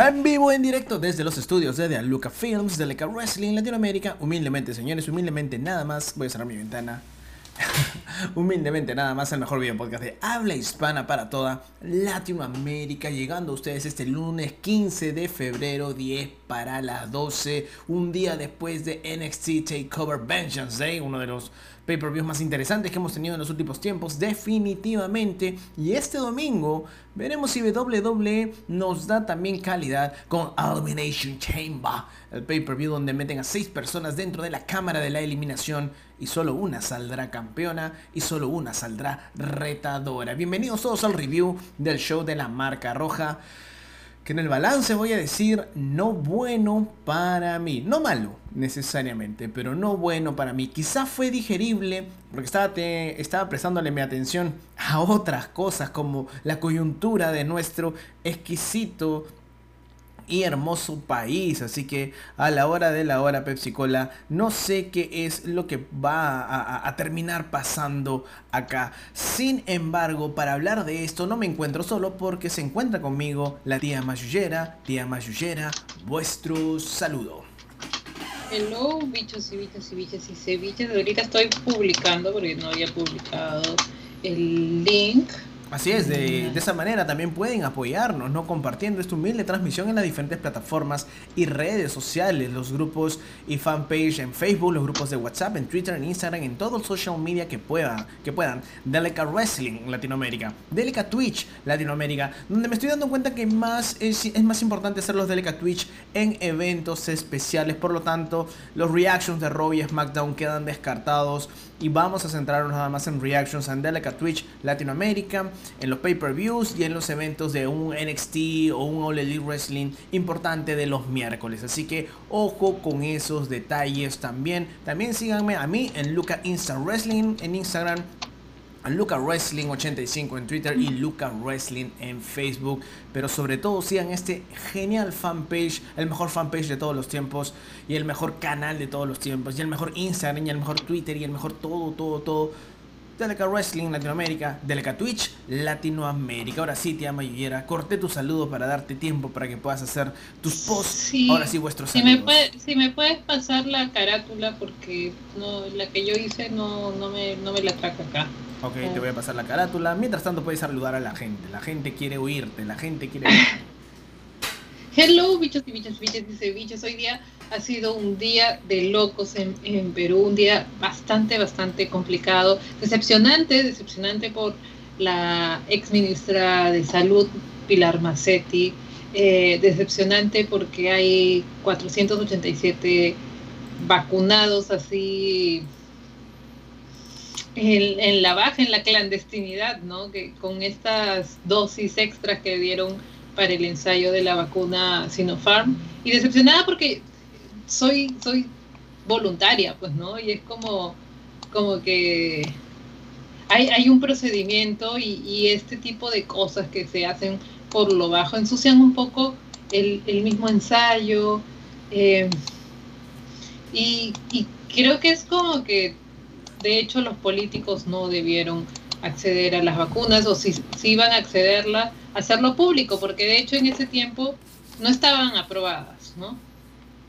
En vivo, en directo desde los estudios de The Luca Films, de Leca Wrestling Latinoamérica. Humildemente, señores, humildemente nada más. Voy a cerrar mi ventana. Humildemente nada más el mejor video podcast de habla hispana para toda Latinoamérica, llegando a ustedes este lunes 15 de febrero, 10 para las 12, un día después de NXT Takeover Vengeance Day, uno de los pay-per-views más interesantes que hemos tenido en los últimos tiempos, definitivamente. Y este domingo veremos si WWE nos da también calidad con Elimination Chamber, el pay-per-view donde meten a 6 personas dentro de la cámara de la eliminación y solo una saldrá campeona y solo una saldrá retadora. Bienvenidos todos al review del show de la marca roja. Que en el balance voy a decir no bueno para mí. No malo necesariamente, pero no bueno para mí. Quizá fue digerible porque estaba, estaba prestándole mi atención a otras cosas como la coyuntura de nuestro exquisito y hermoso país. Así que a la hora de la hora Pepsi Cola, no sé qué es lo que va a, terminar pasando acá. Sin embargo, para hablar de esto no me encuentro solo porque se encuentra conmigo la tía Mayullera. Tía Mayullera, vuestro saludo. Hello, bichos y bichos y bichos y. Ahorita estoy publicando porque no había publicado el link Así es, de, esa manera también pueden apoyarnos, ¿no? Compartiendo esta humilde transmisión en las diferentes plataformas y redes sociales, los grupos y fanpage en Facebook, los grupos de WhatsApp, en Twitter, en Instagram, en todo el social media que puedan, que puedan. Delica Wrestling Latinoamérica, Delica Twitch Latinoamérica, donde me estoy dando cuenta que más es, más importante hacer los Delica Twitch en eventos especiales, por lo tanto, los reactions de Raw y SmackDown quedan descartados y vamos a centrarnos nada más en reactions en Delica Twitch Latinoamérica en los pay-per-views y en los eventos de un NXT o un All Wrestling importante de los miércoles. Así que ojo con esos detalles también. También síganme a mí en Luca Insta Wrestling en Instagram. Luca Wrestling 85 en Twitter y Luca Wrestling en Facebook. Pero sobre todo sigan este genial fanpage, el mejor fanpage de todos los tiempos y el mejor canal de todos los tiempos y el mejor Instagram y el mejor Twitter y el mejor todo, todo, todo Deleca Wrestling Latinoamérica, Deleca Twitch Latinoamérica. Ahora sí, tía Mayullera, corté tu saludo para darte tiempo para que puedas hacer tus posts. Ahora sí, vuestros si Me si me puedes pasar la carátula porque no, la que yo hice no, no, me, no me la trajo acá. Ok, te voy a pasar la carátula. Mientras tanto puedes saludar a la gente. La gente quiere oírte, la gente quiere... Hello, bichos y bichos, bichos, dice bichos. Hoy día ha sido un día de locos en, Perú, un día bastante, bastante complicado, decepcionante, decepcionante por la ex ministra de Salud, Pilar Macetti, eh, decepcionante porque hay 487 vacunados así en, la baja, en la clandestinidad, ¿no? Que con estas dosis extras que dieron para el ensayo de la vacuna Sinopharm y decepcionada porque soy, soy voluntaria, pues, ¿no? Y es como, como que hay, hay un procedimiento y, este tipo de cosas que se hacen por lo bajo ensucian un poco el, mismo ensayo. Eh, y, creo que es como que, de hecho, los políticos no debieron acceder a las vacunas o si, si iban a accederla, hacerlo público, porque de hecho en ese tiempo no estaban aprobadas, ¿no?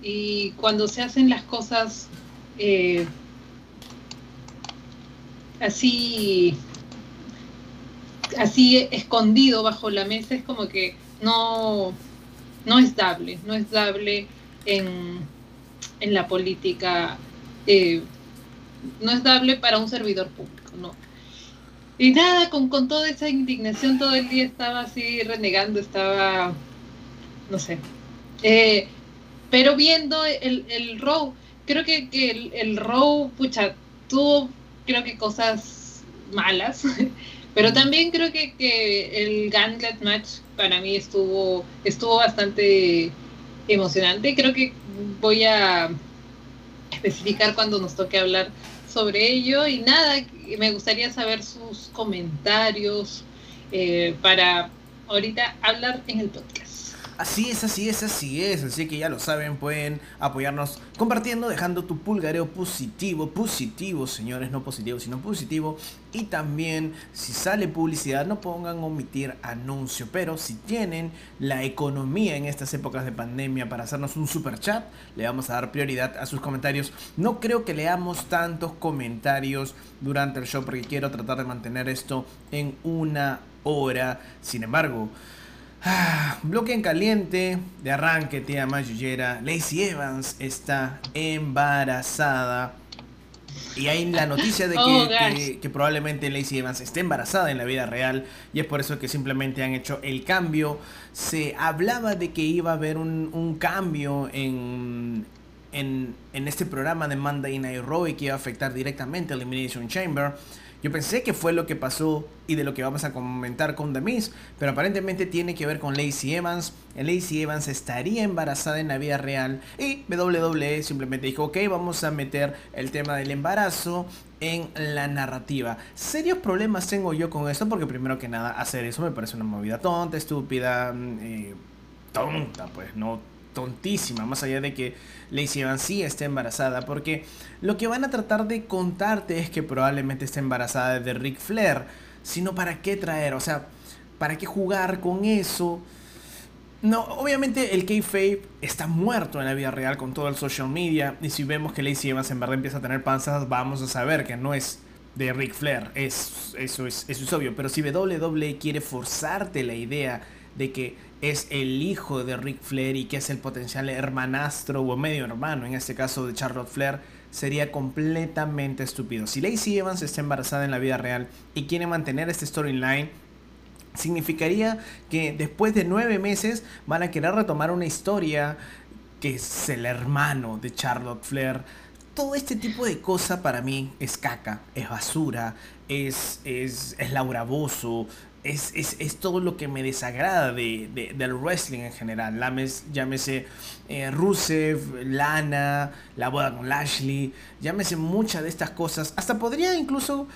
y cuando se hacen las cosas eh, así así escondido bajo la mesa es como que no no es dable no es dable en, en la política eh, no es dable para un servidor público no y nada con, con toda esa indignación todo el día estaba así renegando estaba no sé eh, pero viendo el, el Row, creo que, que el, el Row, pucha, tuvo, creo que cosas malas, pero también creo que, que el Gauntlet Match para mí estuvo, estuvo bastante emocionante. Creo que voy a especificar cuando nos toque hablar sobre ello y nada, me gustaría saber sus comentarios eh, para ahorita hablar en el podcast. Así es, así es, así es. Así que ya lo saben, pueden apoyarnos compartiendo, dejando tu pulgareo positivo, positivo, señores, no positivo, sino positivo. Y también, si sale publicidad, no pongan omitir anuncio. Pero si tienen la economía en estas épocas de pandemia para hacernos un super chat, le vamos a dar prioridad a sus comentarios. No creo que leamos tantos comentarios durante el show porque quiero tratar de mantener esto en una hora. Sin embargo, Ah, bloque en caliente de arranque, tía Mayullera. Lacey Evans está embarazada. Y hay la noticia de Oh, que, que, probablemente Lacey Evans esté embarazada en la vida real. Y es por eso que simplemente han hecho el cambio. Se hablaba de que iba a haber un, un cambio en, en, en, este programa de Monday Night Raw y que iba a afectar directamente a Elimination Chamber. Yo pensé que fue lo que pasó y de lo que vamos a comentar con The Miz, pero aparentemente tiene que ver con Lacey Evans. Lacey Evans estaría embarazada en la vida real y WWE simplemente dijo, ok, vamos a meter el tema del embarazo en la narrativa. Serios problemas tengo yo con esto porque primero que nada hacer eso me parece una movida tonta, estúpida, eh, tonta, pues no tontísima, más allá de que Lacey sí esté embarazada, porque lo que van a tratar de contarte es que probablemente esté embarazada de Ric Flair, sino para qué traer, o sea, para qué jugar con eso. No, obviamente el kayfabe está muerto en la vida real con todo el social media y si vemos que Lacey Evans en verdad empieza a tener panzas, vamos a saber que no es de Ric Flair, es, eso, es, eso es obvio, pero si WWE quiere forzarte la idea de que es el hijo de Ric Flair y que es el potencial hermanastro o medio hermano, en este caso de Charlotte Flair, sería completamente estúpido. Si Lacey Evans está embarazada en la vida real y quiere mantener este storyline, significaría que después de nueve meses van a querer retomar una historia que es el hermano de Charlotte Flair. Todo este tipo de cosas para mí es caca, es basura, es, es, es Laura Bozo, es, es, es, todo lo que me desagrada de, de, del wrestling en general. Lames, llámese eh, Rusev, Lana, la boda con Lashley, llámese muchas de estas cosas. Hasta podría incluso,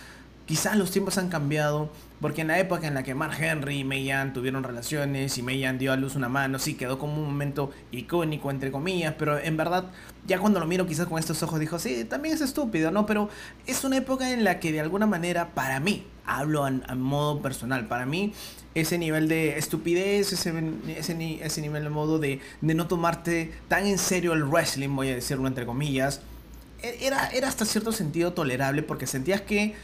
quizás los tiempos han cambiado, porque en la época en la que Mark Henry y Mayan tuvieron relaciones y Mayan dio a luz una mano, sí quedó como un momento icónico, entre comillas, pero en verdad, ya cuando lo miro quizás con estos ojos, dijo, sí, también es estúpido, ¿no? Pero es una época en la que de alguna manera, para mí, hablo a, modo personal, para mí, ese nivel de estupidez, ese, ese, nivel de modo de, de no tomarte tan en serio el wrestling, voy a decirlo entre comillas, era, era hasta cierto sentido tolerable porque sentías que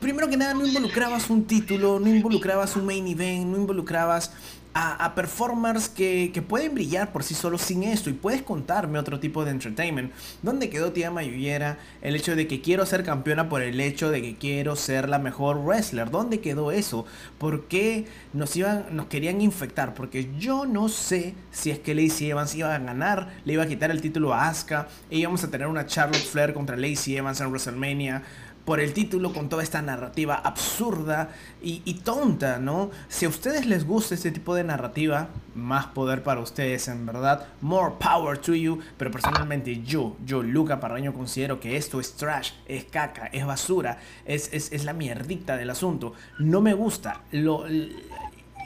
primero que nada no involucrabas un título, no involucrabas un main event, no involucrabas a, performers que, pueden brillar por sí solos sin esto y puedes contarme otro tipo de entertainment. ¿Dónde quedó tía Mayullera el hecho de que quiero ser campeona por el hecho de que quiero ser la mejor wrestler? ¿Dónde quedó eso? ¿Por qué nos, iban, nos querían infectar? Porque yo no sé si es que Lacey Evans iba a ganar, le iba a quitar el título a Asuka íbamos a tener una Charlotte Flair contra Lacey Evans en WrestleMania por el título con toda esta narrativa absurda y, tonta, ¿no? Si a ustedes les gusta este tipo de narrativa, más poder para ustedes, en verdad. More power to you. Pero personalmente yo, yo, Luca Parraño, considero que esto es trash, es caca, es basura, es, es, es la mierdita del asunto. No me gusta. Lo, y,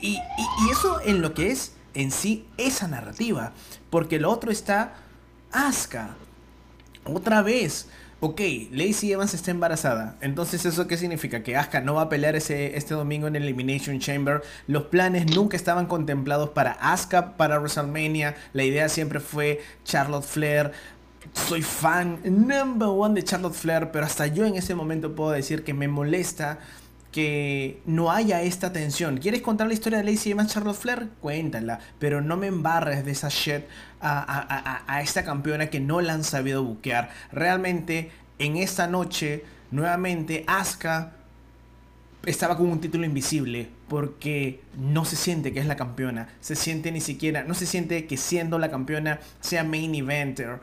y, y eso en lo que es en sí esa narrativa. Porque lo otro está Asuka. Otra vez ok, Lacey Evans está embarazada. Entonces, ¿eso qué significa? Que Asuka no va a pelear ese, este domingo en el Elimination Chamber. Los planes nunca estaban contemplados para Asuka para WrestleMania. La idea siempre fue Charlotte Flair. Soy fan number one de Charlotte Flair, pero hasta yo en ese momento puedo decir que me molesta que no haya esta tensión. ¿Quieres contar la historia de Lacey Evans Charlotte Flair? Cuéntala, pero no me embarres de esa shit a, a, a, esta campeona que no la han sabido buquear. Realmente, en esta noche, nuevamente, Asuka estaba con un título invisible porque no se siente que es la campeona, se siente ni siquiera, no se siente que siendo la campeona sea main eventer,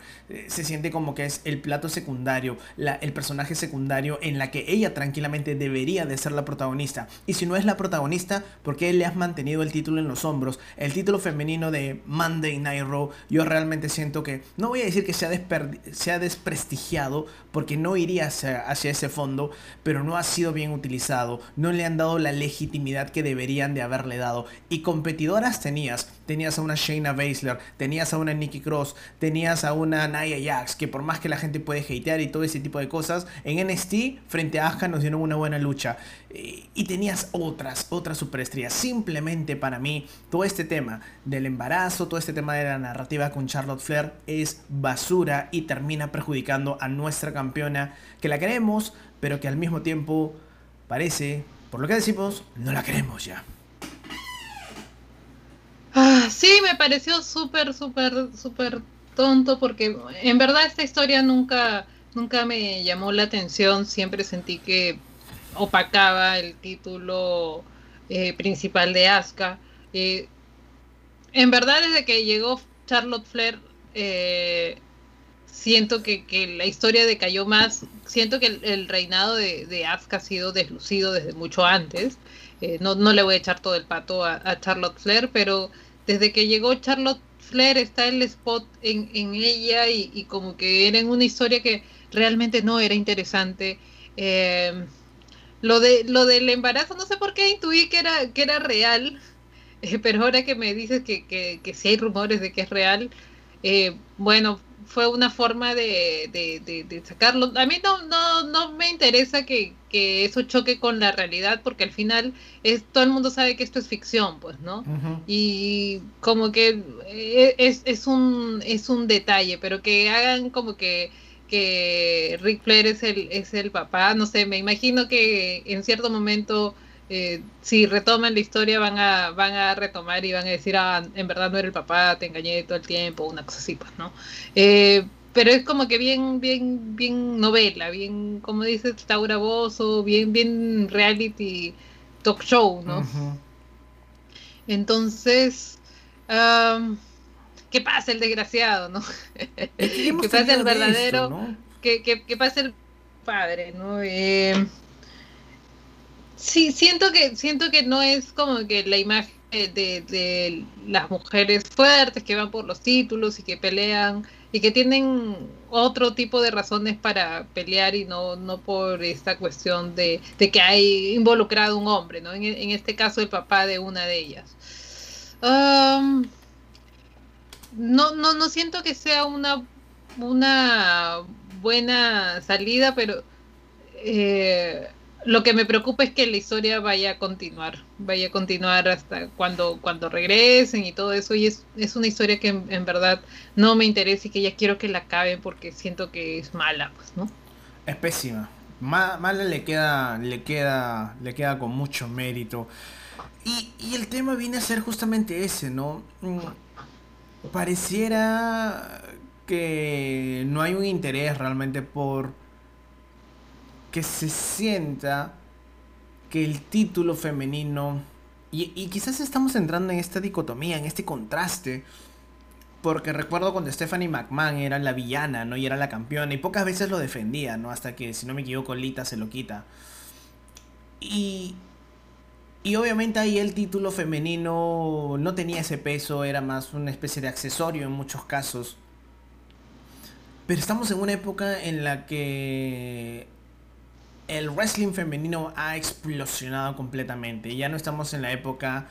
se siente como que es el plato secundario, el personaje secundario en la que ella tranquilamente debería de ser la protagonista. Y si no es la protagonista, ¿por qué le has mantenido el título en los hombros? El título femenino de Monday Night Raw, yo realmente siento que, no voy a decir que se ha, desprestigiado, porque no iría hacia, hacia ese fondo, pero no ha sido bien utilizado, no le han dado la legitimidad que deberían de haberle dado. Y competidoras tenías. Tenías a una Shayna Baszler, tenías a una Nikki Cross, tenías a una Nia Jax, que por más que la gente puede hatear y todo ese tipo de cosas, en NXT frente a Asuka nos dieron una buena lucha. Y tenías otras, otras superestrellas. Simplemente para mí, todo este tema del embarazo, todo este tema de la narrativa con Charlotte Flair es basura y termina perjudicando a nuestra campeona, que la queremos, pero que al mismo tiempo parece, por lo que decimos, no la queremos ya. Ah, sí, me pareció súper, súper, súper tonto porque en verdad esta historia nunca, nunca me llamó la atención. Siempre sentí que opacaba el título eh, principal de Asuka. Eh, en verdad, desde que llegó Charlotte Flair, eh, siento que, la historia decayó más. Siento que el, reinado de, de, Asuka ha sido deslucido desde mucho antes. Eh, no, no, le voy a echar todo el pato a, Charlotte Flair, pero desde que llegó Charlotte Flair está el spot en, en ella y, como que era en una historia que realmente no era interesante. Eh, lo de lo del embarazo, no sé por qué intuí que era, que era real, eh, pero ahora que me dices que, que, que sí hay rumores de que es real, bueno, fue una forma de, de, sacarlo. A mí no, no, no me interesa que, eso choque con la realidad, porque al final es, todo el mundo sabe que esto es ficción, pues, ¿no? Y como que eh, es, es, un, es un detalle, pero que hagan como que que Rick Flair es el, es el papá, no sé, me imagino que en cierto momento eh, si retoman la historia van a, van a retomar y van a decir, ah, en verdad no era el papá, te engañé todo el tiempo, una cosa así, pues, ¿no? Eh, pero es como que bien, bien, bien novela, bien, como dices, Taura Bozo, bien, bien reality talk show, ¿no? Entonces, ¿qué pasa el desgraciado, no? ¿Qué pasa el verdadero? ¿Qué, qué, pasa el padre, no? Eh, Sí, siento que, siento que no es como que la imagen de, las mujeres fuertes que van por los títulos y que pelean y que tienen otro tipo de razones para pelear y no, no por esta cuestión de, que hay involucrado un hombre, ¿no? En, este caso el papá de una de ellas. no, no, no siento que sea una, una buena salida, pero eh, lo que me preocupa es que la historia vaya a continuar, vaya a continuar hasta cuando, cuando regresen y todo eso. Y es, es una historia que en, verdad no me interesa y que ya quiero que la acaben porque siento que es mala, pues, ¿no? Es pésima. mala le queda, le queda, le queda con mucho mérito. Y, y el tema viene a ser justamente ese, ¿no? Mm, pareciera que no hay un interés realmente por que se sienta que el título femenino, y, quizás estamos entrando en esta dicotomía, en este contraste, porque recuerdo cuando Stephanie McMahon era la villana, ¿no? Y era la campeona, y pocas veces lo defendía, ¿no? Hasta que, si no me equivoco, Lita se lo quita. Y, y obviamente ahí el título femenino no tenía ese peso, era más una especie de accesorio en muchos casos. Pero estamos en una época en la que el wrestling femenino ha explosionado completamente. Ya no estamos en la época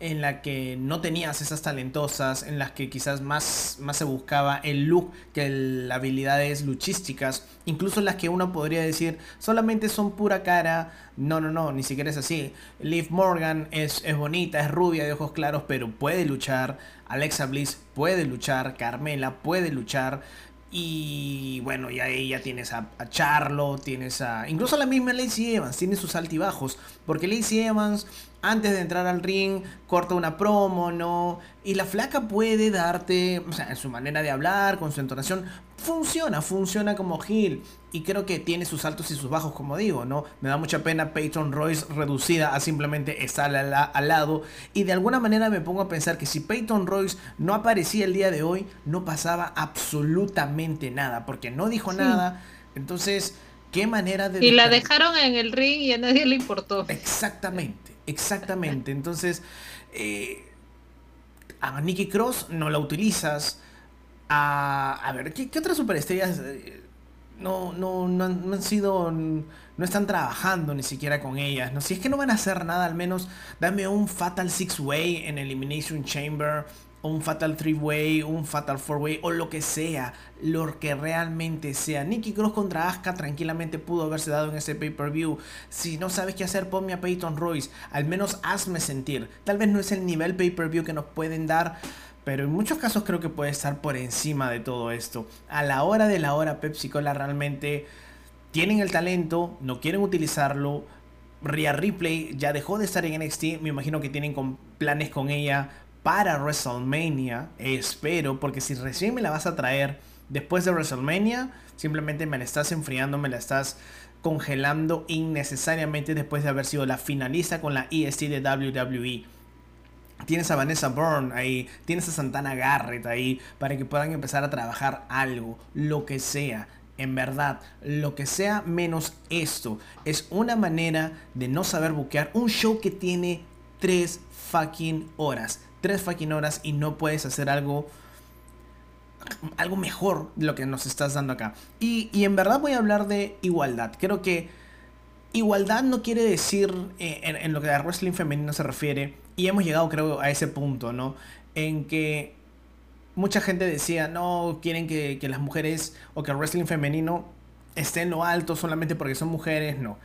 en la que no tenías esas talentosas, en las que quizás más, más se buscaba el look que las habilidades luchísticas, incluso las que uno podría decir solamente son pura cara, no, no, no, ni siquiera es así. Liv Morgan es, es bonita, es rubia, de ojos claros, pero puede luchar, Alexa Bliss puede luchar, Carmela puede luchar, y bueno, ya ahí ya tienes a, a Charlo, tienes a. Incluso la misma Lacey Evans, tiene sus altibajos. Porque Lacey Evans, antes de entrar al ring, corta una promo, ¿no? Y la flaca puede darte, o sea, en su manera de hablar, con su entonación, funciona, funciona como Gil. Y creo que tiene sus altos y sus bajos, como digo, ¿no? Me da mucha pena Peyton Royce reducida a simplemente estar al, lado. Y de alguna manera me pongo a pensar que si Peyton Royce no aparecía el día de hoy, no pasaba absolutamente nada, porque no dijo nada. Entonces, qué manera de... Y la dejaron en el ring y a nadie le importó. Exactamente, exactamente. Entonces, eh, a Nikki Cross no la utilizas. A, a ver, ¿qué, otras superestrellas? Eh, no, no, no, han, sido, no están trabajando ni siquiera con ellas, ¿no? Si es que no van a hacer nada, al menos dame un Fatal Six Way en Elimination Chamber, un Fatal Three Way, un Fatal Four Way o lo que sea, lo que realmente sea. Nikki Cross contra Asuka tranquilamente pudo haberse dado en ese pay-per-view. Si no sabes qué hacer, ponme a Peyton Royce, al menos hazme sentir. Tal vez no es el nivel pay-per-view que nos pueden dar pero en muchos casos creo que puede estar por encima de todo esto. A la hora de la hora, Pepsi Cola realmente tienen el talento, no quieren utilizarlo. Rhea Ripley ya dejó de estar en NXT, me imagino que tienen planes con ella para WrestleMania, espero, porque si recién me la vas a traer después de WrestleMania, simplemente me la estás enfriando, me la estás congelando innecesariamente después de haber sido la finalista con la EST de WWE. Tienes a Vanessa Bourne ahí, tienes a Santana Garrett ahí, para que puedan empezar a trabajar algo, lo que sea. En verdad, lo que sea menos esto. Es una manera de no saber buquear un show que tiene 3 fucking horas. 3 fucking horas y no puedes hacer algo algo mejor de lo que nos estás dando acá. Y, en verdad voy a hablar de igualdad. Creo que igualdad no quiere decir, eh, en, lo que a wrestling femenino se refiere, y hemos llegado creo a ese punto, ¿no? En que mucha gente decía, no, quieren que, las mujeres o que el wrestling femenino esté en lo alto solamente porque son mujeres, no.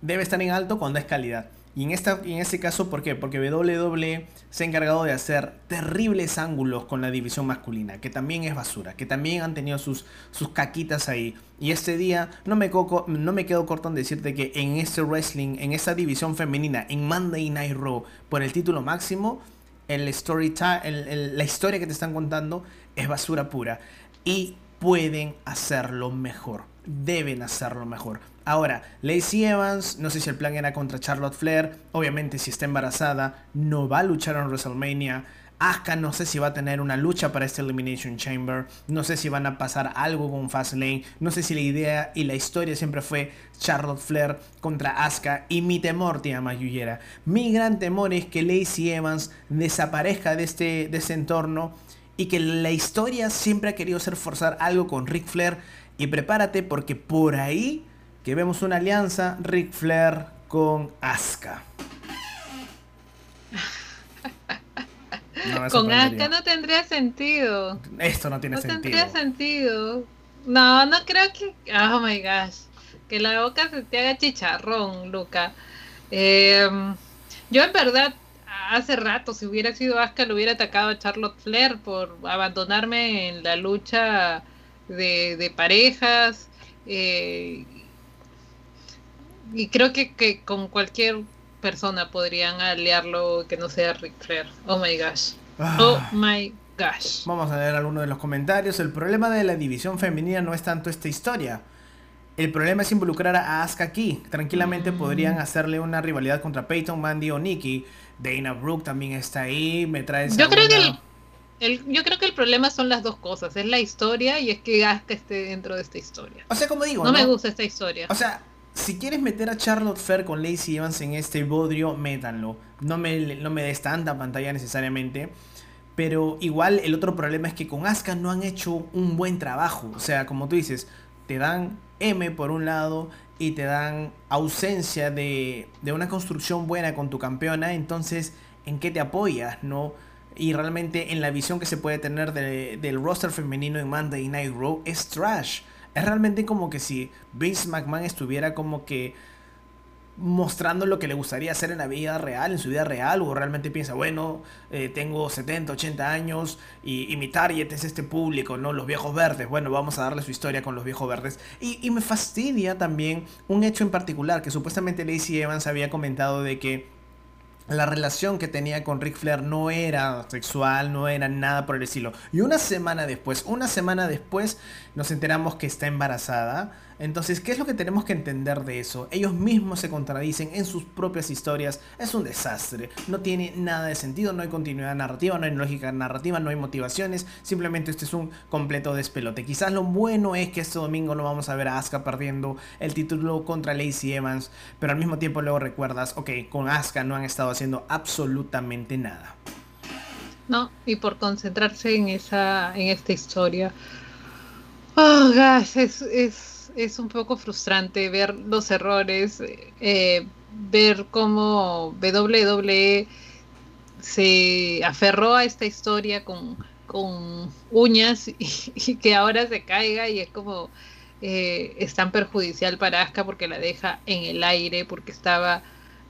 Debe estar en alto cuando es calidad. Y en, esta, en este caso, ¿por qué? Porque WWE se ha encargado de hacer terribles ángulos con la división masculina, que también es basura, que también han tenido sus, sus caquitas ahí. Y este día no me, no me quedo corto en decirte que en este wrestling, en esta división femenina, en Monday Night Raw, por el título máximo, el story la historia que te están contando es basura pura. Y pueden hacerlo mejor. Deben hacerlo mejor. Ahora, Lacey Evans, no sé si el plan era contra Charlotte Flair. Obviamente, si está embarazada, no va a luchar en WrestleMania. Asuka no sé si va a tener una lucha para este Elimination Chamber. No sé si van a pasar algo con Fastlane. No sé si la idea y la historia siempre fue Charlotte Flair contra Asuka. Y mi temor, tía Mayuyera. Mi gran temor es que Lacey Evans desaparezca de este, de ese entorno. Y que la historia siempre ha querido ser forzar algo con Ric Flair. Y prepárate porque por ahí que vemos una alianza Ric Flair con Asuka. con Asuka no tendría sentido. Esto no tiene sentido. No tendría sentido. No, no creo que. Oh my gosh. Que la boca se te haga chicharrón, Luca. Em, yo en verdad, hace rato, si hubiera sido Asuka, le hubiera atacado a Charlotte Flair por abandonarme en la lucha de, de parejas. Eh, y creo que, que con cualquier persona podrían aliarlo que no sea Ric Flair. Oh my gosh. Ah. Oh my gosh. Vamos a leer algunos de los comentarios. El problema de la división femenina no es tanto esta historia. El problema es involucrar a Asuka aquí. Tranquilamente mm. podrían hacerle una rivalidad contra Peyton, Mandy o Nikki. Dana Brooke también está ahí. Me trae Yo creo que el, yo creo que el problema son las dos cosas. Es la historia y es que Asuka esté dentro de esta historia. O sea, como digo, no, me gusta esta historia. O sea, si quieres meter a Charlotte Fair con Lacey Evans en este bodrio, métanlo. No me, no me des tanta pantalla necesariamente. Pero igual el otro problema es que con Asuka no han hecho un buen trabajo. O sea, como tú dices, te dan M por un lado y te dan ausencia de, de una construcción buena con tu campeona. Entonces, ¿en qué te apoyas? ¿No? Y realmente en la visión que se puede tener del roster femenino en Monday Night Raw es trash. Es realmente como que si Vince McMahon estuviera como que mostrando lo que le gustaría hacer en la vida real, en su vida real, o realmente piensa, bueno, eh, tengo 70, 80 años y, mi target es este público, ¿no? Los viejos verdes, bueno, vamos a darle su historia con los viejos verdes. Y, y me fastidia también un hecho en particular, que supuestamente Lacey Evans había comentado de que la relación que tenía con Ric Flair no era sexual, no era nada por el estilo. Y una semana después, una semana después, nos enteramos que está embarazada. Entonces, ¿qué es lo que tenemos que entender de eso? Ellos mismos se contradicen en sus propias historias. Es un desastre. No tiene nada de sentido, no hay continuidad narrativa, no hay lógica narrativa, no hay motivaciones. Simplemente este es un completo despelote. Quizás lo bueno es que este domingo no vamos a ver a Asuka perdiendo el título contra Lacey Evans. Pero al mismo tiempo luego recuerdas, ok, con Asuka no han estado haciendo absolutamente nada. No, y por concentrarse en esa, en esta historia Oh, gosh, es, es, es un poco frustrante ver los errores, eh, ver cómo WWE se aferró a esta historia con, con uñas y, que ahora se caiga y es como eh, es tan perjudicial para Asuka porque la deja en el aire, porque estaba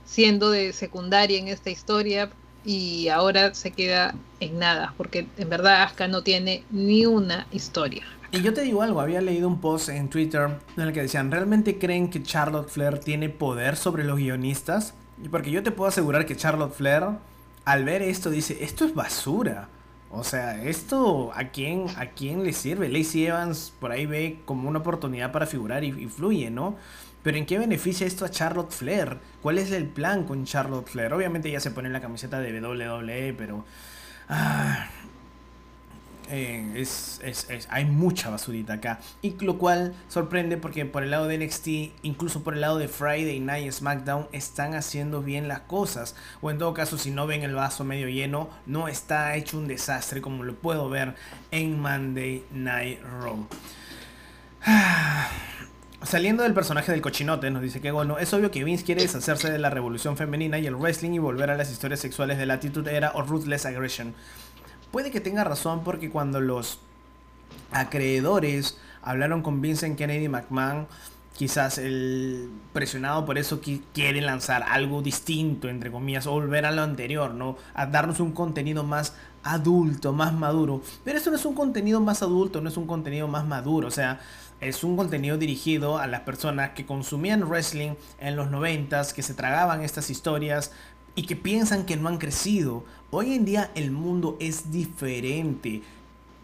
siendo de secundaria en esta historia y ahora se queda en nada, porque en verdad Asuka no tiene ni una historia. Y yo te digo algo, había leído un post en Twitter en el que decían, ¿realmente creen que Charlotte Flair tiene poder sobre los guionistas? Y porque yo te puedo asegurar que Charlotte Flair, al ver esto, dice, esto es basura. O sea, esto a quién, a quién le sirve. Lacey Evans por ahí ve como una oportunidad para figurar y, y, fluye, ¿no? Pero ¿en qué beneficia esto a Charlotte Flair? ¿Cuál es el plan con Charlotte Flair? Obviamente ya se pone en la camiseta de WWE, pero... Ah, eh, es, es, es, hay mucha basurita acá. Y lo cual sorprende porque por el lado de NXT, incluso por el lado de Friday Night SmackDown, están haciendo bien las cosas. O en todo caso, si no ven el vaso medio lleno, no está hecho un desastre como lo puedo ver en Monday Night Raw. Saliendo del personaje del cochinote, nos dice que bueno, es obvio que Vince quiere deshacerse de la revolución femenina y el wrestling y volver a las historias sexuales de la Attitude Era o Ruthless Aggression. Puede que tenga razón porque cuando los acreedores hablaron con Vincent Kennedy McMahon, quizás el presionado por eso quiere lanzar algo distinto, entre comillas, o volver a lo anterior, ¿no? A darnos un contenido más adulto, más maduro. Pero eso no es un contenido más adulto, no es un contenido más maduro, o sea, es un contenido dirigido a las personas que consumían wrestling en los noventas, que se tragaban estas historias, y que piensan que no han crecido. Hoy en día el mundo es diferente.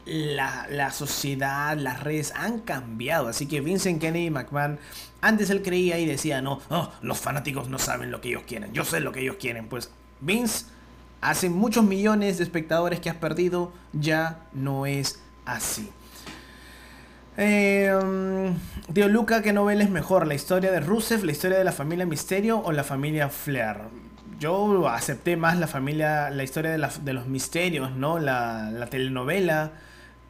La, la, sociedad, las redes han cambiado. Así que Vincent Kennedy McMahon, antes él creía y decía, no, oh, los fanáticos no saben lo que ellos quieren. Yo sé lo que ellos quieren. Pues Vince, hace muchos millones de espectadores que has perdido, ya no es así. Eh, tío Luca, ¿qué novela es mejor? ¿La historia de Rusev, la historia de la familia Misterio o la familia Flair? yo acepté más la familia, la historia de, de los misterios, ¿no? La, la telenovela,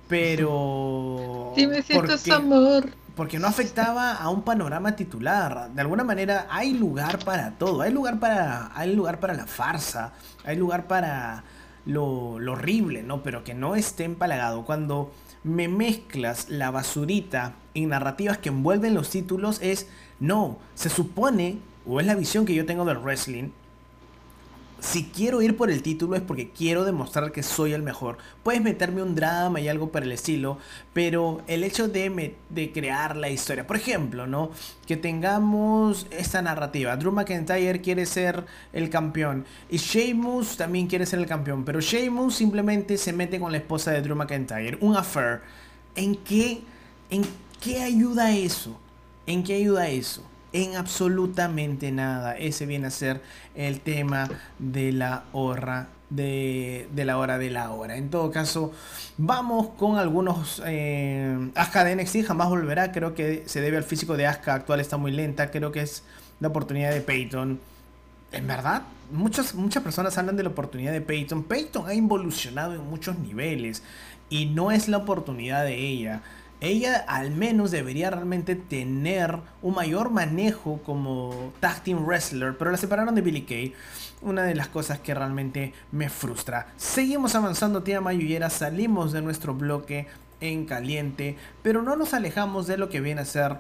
pero... Dime si esto es amor. Porque no afectaba a un panorama titular. De alguna manera hay lugar para todo. Hay lugar para, hay lugar para la farsa. Hay lugar para lo, lo horrible, ¿no? Pero que no esté empalagado. Cuando me mezclas la basurita en narrativas que envuelven los títulos es... No, se supone, o es la visión que yo tengo del wrestling, si quiero ir por el título es porque quiero demostrar que soy el mejor. Puedes meterme un drama y algo para el estilo, pero el hecho de, de crear la historia, por ejemplo, ¿no? Que tengamos esta narrativa. Drew McIntyre quiere ser el campeón y Sheamus también quiere ser el campeón, pero Sheamus simplemente se mete con la esposa de Drew McIntyre, un affair. ¿En qué, en qué ayuda eso? ¿En qué ayuda eso? En absolutamente nada. Ese viene a ser el tema de la hora de, la hora de la hora. En todo caso, vamos con algunos... Eh, Asuka de NXT jamás volverá. Creo que se debe al físico de Asuka actual. Está muy lenta. Creo que es la oportunidad de Peyton. En verdad, muchas, muchas personas hablan de la oportunidad de Peyton. Peyton ha involucionado en muchos niveles. Y no es la oportunidad de ella ella al menos debería realmente tener un mayor manejo como tag team wrestler, pero la separaron de Billy Kay. Una de las cosas que realmente me frustra. Seguimos avanzando, tía Mayullera, salimos de nuestro bloque en caliente, pero no nos alejamos de lo que viene a ser,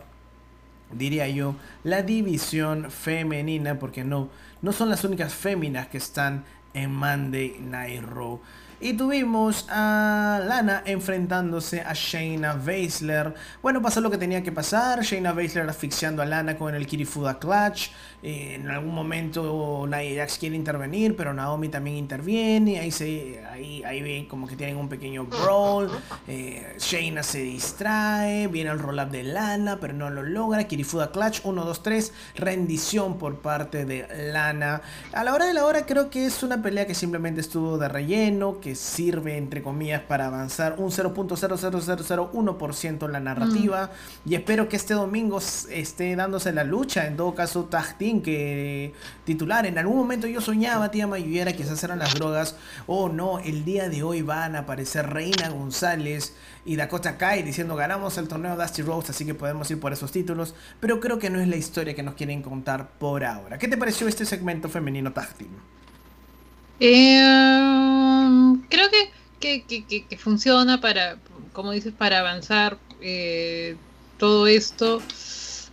diría yo, la división femenina, porque no, no son las únicas féminas que están en Monday Night Raw. Y tuvimos a Lana enfrentándose a Shayna Baszler. Bueno, pasó lo que tenía que pasar. Shayna Baszler asfixiando a Lana con el Kirifuda Clutch. Eh, en algún momento Nia Jax quiere intervenir, pero Naomi también interviene. Ahí se ahí, ahí ven como que tienen un pequeño brawl. Eh, Shayna se distrae. Viene el roll-up de Lana, pero no lo logra. Kirifuda Clutch 1, 2, 3. Rendición por parte de Lana. A la hora de la hora creo que es una pelea que simplemente estuvo de relleno. Que sirve, entre comillas, para avanzar un 0.00001% en la narrativa. Y espero que este domingo esté dándose la lucha, en todo caso, Tag que titular. En algún momento yo soñaba, tía Mayuviera, quizás eran las drogas. Oh no, el día de hoy van a aparecer Reina González y Dakota Kai diciendo ganamos el torneo Dusty Rose, así que podemos ir por esos títulos. Pero creo que no es la historia que nos quieren contar por ahora. ¿Qué te pareció este segmento femenino Tag eh, creo que, que, funciona para, como dices, para avanzar eh, todo esto.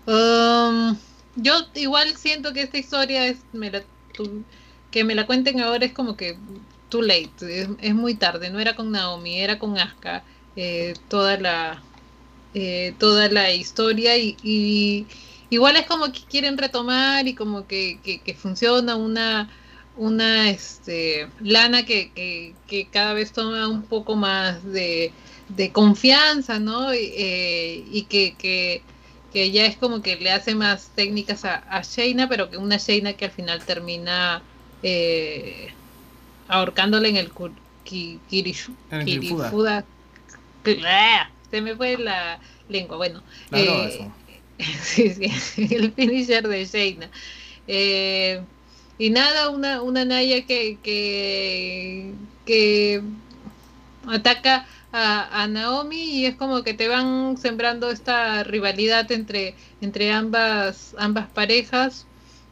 Um, yo igual siento que esta historia es que me la cuenten ahora es como que too late, es, muy tarde, no era con Naomi, era con Asuka, eh, toda la toda la historia y, igual es como que quieren retomar y como que, que funciona una una este, lana que, cada vez toma un poco más de, confianza, ¿no? Eh, y que, ya es como que le hace más técnicas a, a Shayna, pero que una Shayna que al final termina eh, ahorcándole en el Kirishu, Kirifuda. Se me fue la lengua. Bueno, eh, sí, sí, el finisher de Shayna. Eh, y nada, una, una Naya que, que, ataca a, Naomi y es como que te van sembrando esta rivalidad entre, entre ambas, ambas parejas.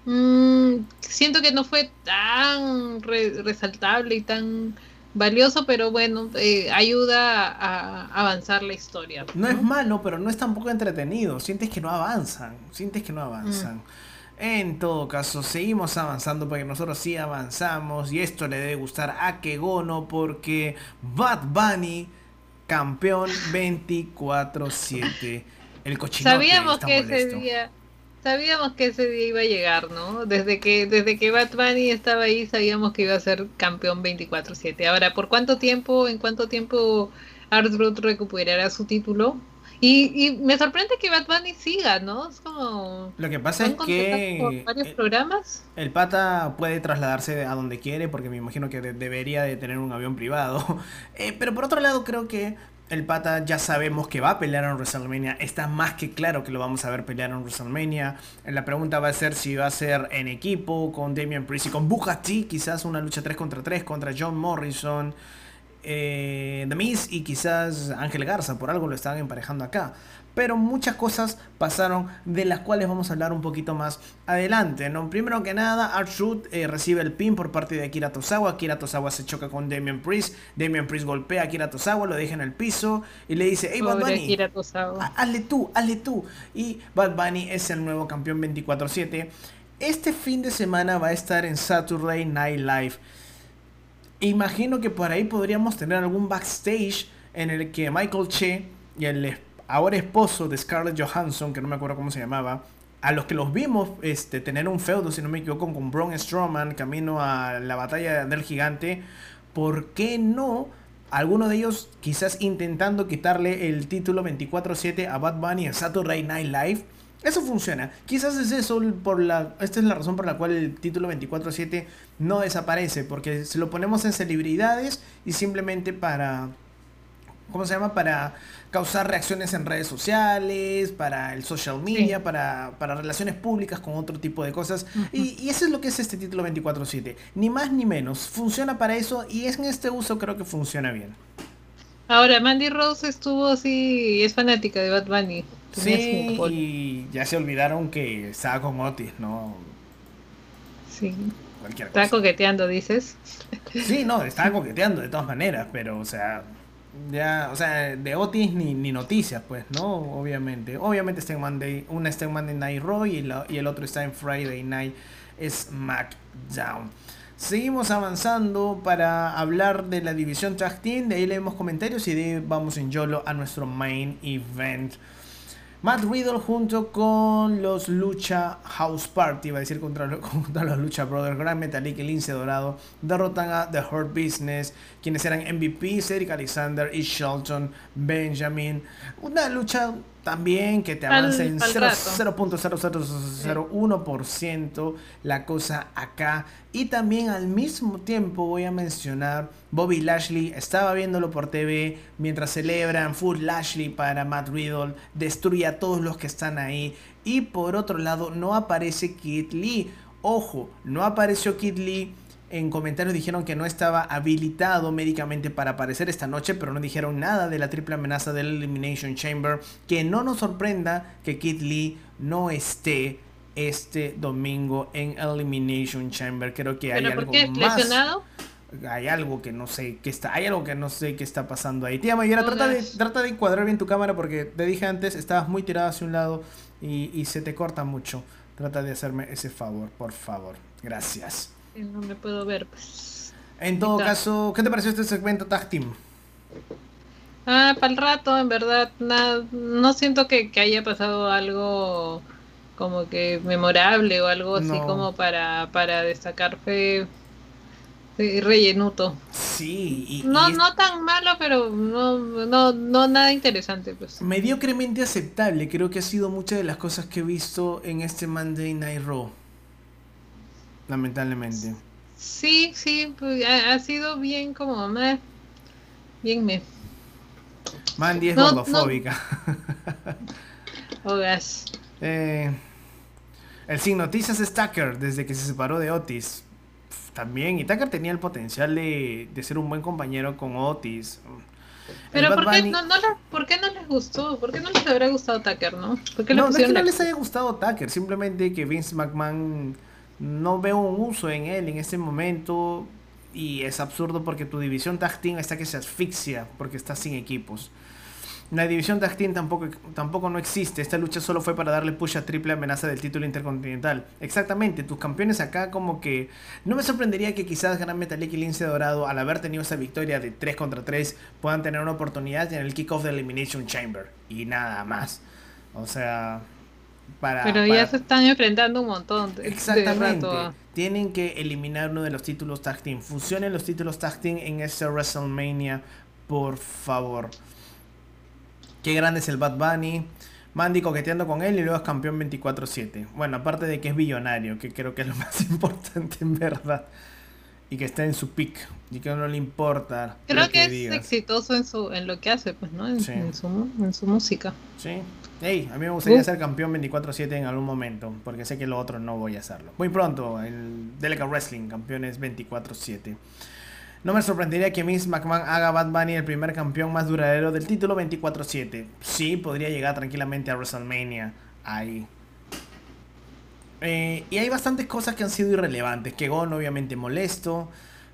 Mm, siento que no fue tan resaltable y tan valioso, pero bueno, eh, ayuda a, avanzar la historia. ¿no? es malo, pero no es tampoco entretenido. Sientes que no avanzan, sientes que no avanzan. Mm. En todo caso, seguimos avanzando porque nosotros sí avanzamos y esto le debe gustar a Kegono porque Bad Bunny, campeón 24-7. El cochinote Sabíamos que ese día sabíamos que ese día iba a llegar, ¿no? Desde que desde que Bunny estaba ahí sabíamos que iba a ser campeón 24-7. Ahora, ¿por cuánto tiempo, en cuánto tiempo Art recuperará su título? Y, me sorprende que Bad Bunny siga, ¿no? Es como... Lo que pasa es que... varios programas. El pata puede trasladarse a donde quiere porque me imagino que debería de tener un avión privado. Eh, pero por otro lado creo que el pata ya sabemos que va a pelear en WrestleMania. Está más que claro que lo vamos a ver pelear en WrestleMania. La pregunta va a ser si va a ser en equipo con Damian Priest y con Bugatti. Quizás una lucha 3 contra 3 contra John Morrison eh, The Miz y quizás Ángel Garza, por algo lo estaban emparejando acá. Pero muchas cosas pasaron de las cuales vamos a hablar un poquito más adelante. ¿no? Primero que nada, Art eh, recibe el pin por parte de Akira Tozawa. Akira Tozawa se choca con Damian Priest. Damian Priest golpea a Akira Tozawa, lo deja en el piso y le dice: Hey Bad Bunny, hazle tú, hazle tú. Y Bad Bunny es el nuevo campeón 24-7. Este fin de semana va a estar en Saturday Night Live. Imagino que por ahí podríamos tener algún backstage en el que Michael Che y el ahora esposo de Scarlett Johansson, que no me acuerdo cómo se llamaba, a los que los vimos este, tener un feudo, si no me equivoco, con Braun Strowman, camino a la batalla del gigante, ¿por qué no? Alguno de ellos quizás intentando quitarle el título 24-7 a Bad Bunny en Saturday Night Live eso funciona. Quizás es eso por la. Esta es la razón por la cual el título 24-7 no desaparece. Porque se lo ponemos en celebridades y simplemente para. ¿Cómo se llama? Para causar reacciones en redes sociales, para el social media, para, para, relaciones públicas con otro tipo de cosas. y, y, eso es lo que es este título 24-7. Ni más ni menos. Funciona para eso y en este uso creo que funciona bien. Ahora, Mandy Rose estuvo así, es fanática de Bad Bunny. Sí, y ya se olvidaron que estaba con Otis, ¿no? Sí. Cualquier cosa. Está coqueteando, dices. Sí, no, estaba coqueteando de todas maneras, pero, o sea, ya, o sea, de Otis ni, ni noticias, pues, ¿no? Obviamente. Obviamente está en Monday, una está en Monday Night Raw y, y el otro está en Friday Night SmackDown. Seguimos avanzando para hablar de la división Tag Team. De ahí leemos comentarios y de ahí vamos en YOLO a nuestro main event. Matt Riddle junto con los Lucha House Party, va a decir contra, los Lucha Brothers, Gran Metalik y Lince Dorado, derrotan a The Hurt Business, quienes eran MVP, Cedric Alexander y Shelton Benjamin. Una lucha también que te avance en 0.0001% la cosa acá. Y también al mismo tiempo voy a mencionar Bobby Lashley. Estaba viéndolo por TV mientras celebran Full Lashley para Matt Riddle. Destruye a todos los que están ahí. Y por otro lado no aparece Kid Lee. Ojo, no apareció Kid Lee en comentarios dijeron que no estaba habilitado médicamente para aparecer esta noche, pero no dijeron nada de la triple amenaza del Elimination Chamber. Que no nos sorprenda que Kid Lee no esté este domingo en Elimination Chamber. Creo que hay algo por qué? más. ¿Lesionado? Hay algo que no sé qué está, hay algo que no sé qué está pasando ahí. Tía Mayera, trata de, trata de encuadrar bien tu cámara porque te dije antes, estabas muy tirada hacia un lado y, y se te corta mucho. Trata de hacerme ese favor, por favor. Gracias no me puedo ver. Pues. En todo caso, ¿qué te pareció este segmento Tag Team? Ah, para el rato, en verdad, nada, no siento que, haya pasado algo como que memorable o algo así como para, para destacar. Fue, rellenuto. Sí, y, no, no tan malo, pero no, no, no nada interesante. pues Mediocremente aceptable, creo que ha sido muchas de las cosas que he visto en este Monday Night Raw lamentablemente. Sí, sí, pues, ha, sido bien como me, bien me. Mandy es gordofóbica. Oh, eh, el sin noticias es Tucker desde que se separó de Otis. También, y Tucker tenía el potencial de, ser un buen compañero con Otis. Pero ¿por qué, no, no ¿por qué, no, les gustó? ¿Por qué no les habría gustado Tucker, no? no, no es que no les haya gustado Tucker, simplemente que Vince McMahon no veo un uso en él en este momento y es absurdo porque tu división tag team está que se asfixia porque está sin equipos. La división tag team tampoco, tampoco no existe. Esta lucha solo fue para darle push a triple amenaza del título intercontinental. Exactamente, tus campeones acá como que... No me sorprendería que quizás Gran Metalik y Lince Dorado, al haber tenido esa victoria de 3 contra 3, puedan tener una oportunidad en el kickoff de Elimination Chamber. Y nada más. O sea, pero ya se están enfrentando un montón. De, Exactamente. Tienen que eliminar uno de los títulos tag team. Funcionen los títulos tag team en ese WrestleMania, por favor. Qué grande es el Bad Bunny. Mandy coqueteando con él y luego es campeón 24-7. Bueno, aparte de que es billonario, que creo que es lo más importante en verdad. Y que está en su pick y que no le importa. Creo que, es exitoso en, su, en lo que hace, pues, ¿no? En, su, en su música. Sí, Hey, a mí me gustaría ser campeón 24-7 en algún momento, porque sé que lo otro no voy a hacerlo. Muy pronto, el Delica Wrestling, campeones 24-7. No me sorprendería que Miss McMahon haga Bad Bunny el primer campeón más duradero del título 24-7. Sí, podría llegar tranquilamente a WrestleMania. Ahí. Eh, y hay bastantes cosas que han sido irrelevantes. Que Gon obviamente molesto.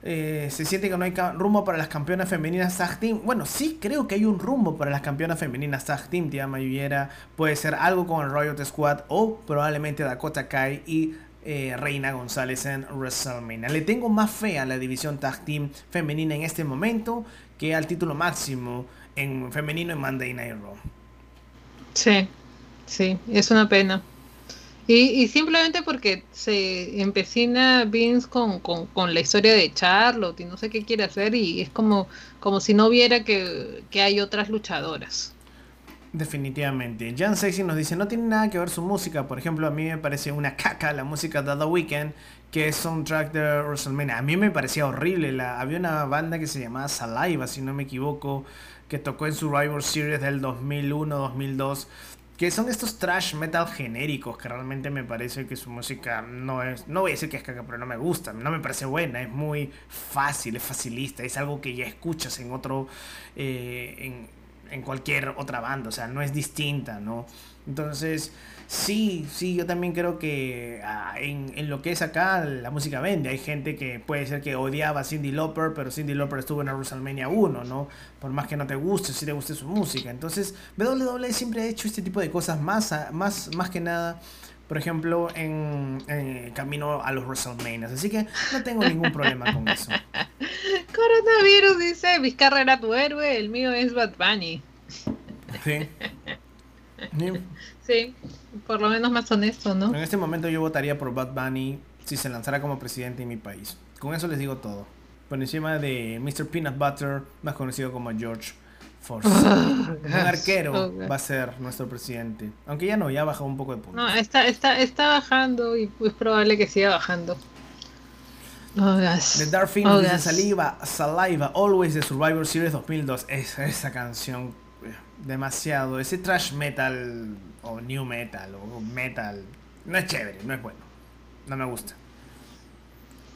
Eh, se siente que no hay rumbo para las campeonas femeninas tag team. Bueno, sí creo que hay un rumbo para las campeonas femeninas tag team, tía Mayuviera. Puede ser algo con el Riot Squad o probablemente Dakota Kai y eh, Reina González en WrestleMania. Le tengo más fe a la división tag team femenina en este momento que al título máximo en femenino en Monday Night Raw. Sí, sí, es una pena. Y, simplemente porque se empecina Vince con, con, la historia de Charlotte y no sé qué quiere hacer y es como, como si no viera que, hay otras luchadoras. Definitivamente. Jan Sexy nos dice, no tiene nada que ver su música. Por ejemplo, a mí me parece una caca la música de The Weeknd, que es soundtrack de WrestleMania. A mí me parecía horrible. La, había una banda que se llamaba Saliva, si no me equivoco, que tocó en Survivor Series del 2001-2002 que son estos trash metal genéricos que realmente me parece que su música no es, no voy a decir que es caca, pero no me gusta, no me parece buena, es muy fácil, es facilista, es algo que ya escuchas en otro, eh, en, en cualquier otra banda, o sea, no es distinta, ¿no? Entonces, Sí, sí, yo también creo que ah, en, lo que es acá la música vende. Hay gente que puede ser que odiaba a Cindy Lauper, pero Cindy Lauper estuvo en la WrestleMania 1, ¿no? Por más que no te guste, si te guste su música. Entonces, WWE siempre ha hecho este tipo de cosas más, más, más que nada, por ejemplo, en, camino a los WrestleMania. Así que no tengo ningún problema con eso. Coronavirus dice, Vizcarra era tu héroe, el mío es Bad Bunny. Sí. Sí, por lo menos más honesto, ¿no? En este momento yo votaría por Bad Bunny si se lanzara como presidente en mi país. Con eso les digo todo. Por encima de Mr. Peanut Butter, más conocido como George Forzado. un arquero va a ser nuestro presidente. Aunque ya no, ya ha bajado un poco de puntos. No, está, está, está bajando y es probable que siga bajando. Oh, The Dark dice Saliva, Saliva, Always the Survivor Series 2002. Esa, esa canción, demasiado. Ese trash metal, o new metal, o metal, no es chévere, no es bueno. No me gusta.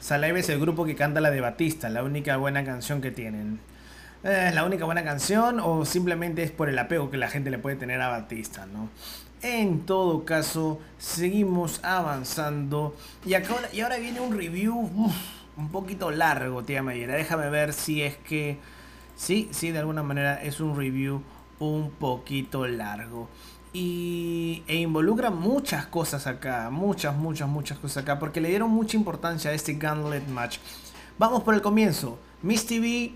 Saliva es el grupo que canta la de Batista, la única buena canción que tienen. ¿Es la única buena canción o simplemente es por el apego que la gente le puede tener a Batista, no? En todo caso, seguimos avanzando. Y, ahora, y ahora viene un review un poquito largo, tía Mayera. Déjame ver si es que... Sí, sí, de alguna manera es un review un poquito largo. Y, e involucra muchas cosas acá. Muchas, muchas, muchas cosas acá. Porque le dieron mucha importancia a este Gauntlet Match. Vamos por el comienzo. Miss TV,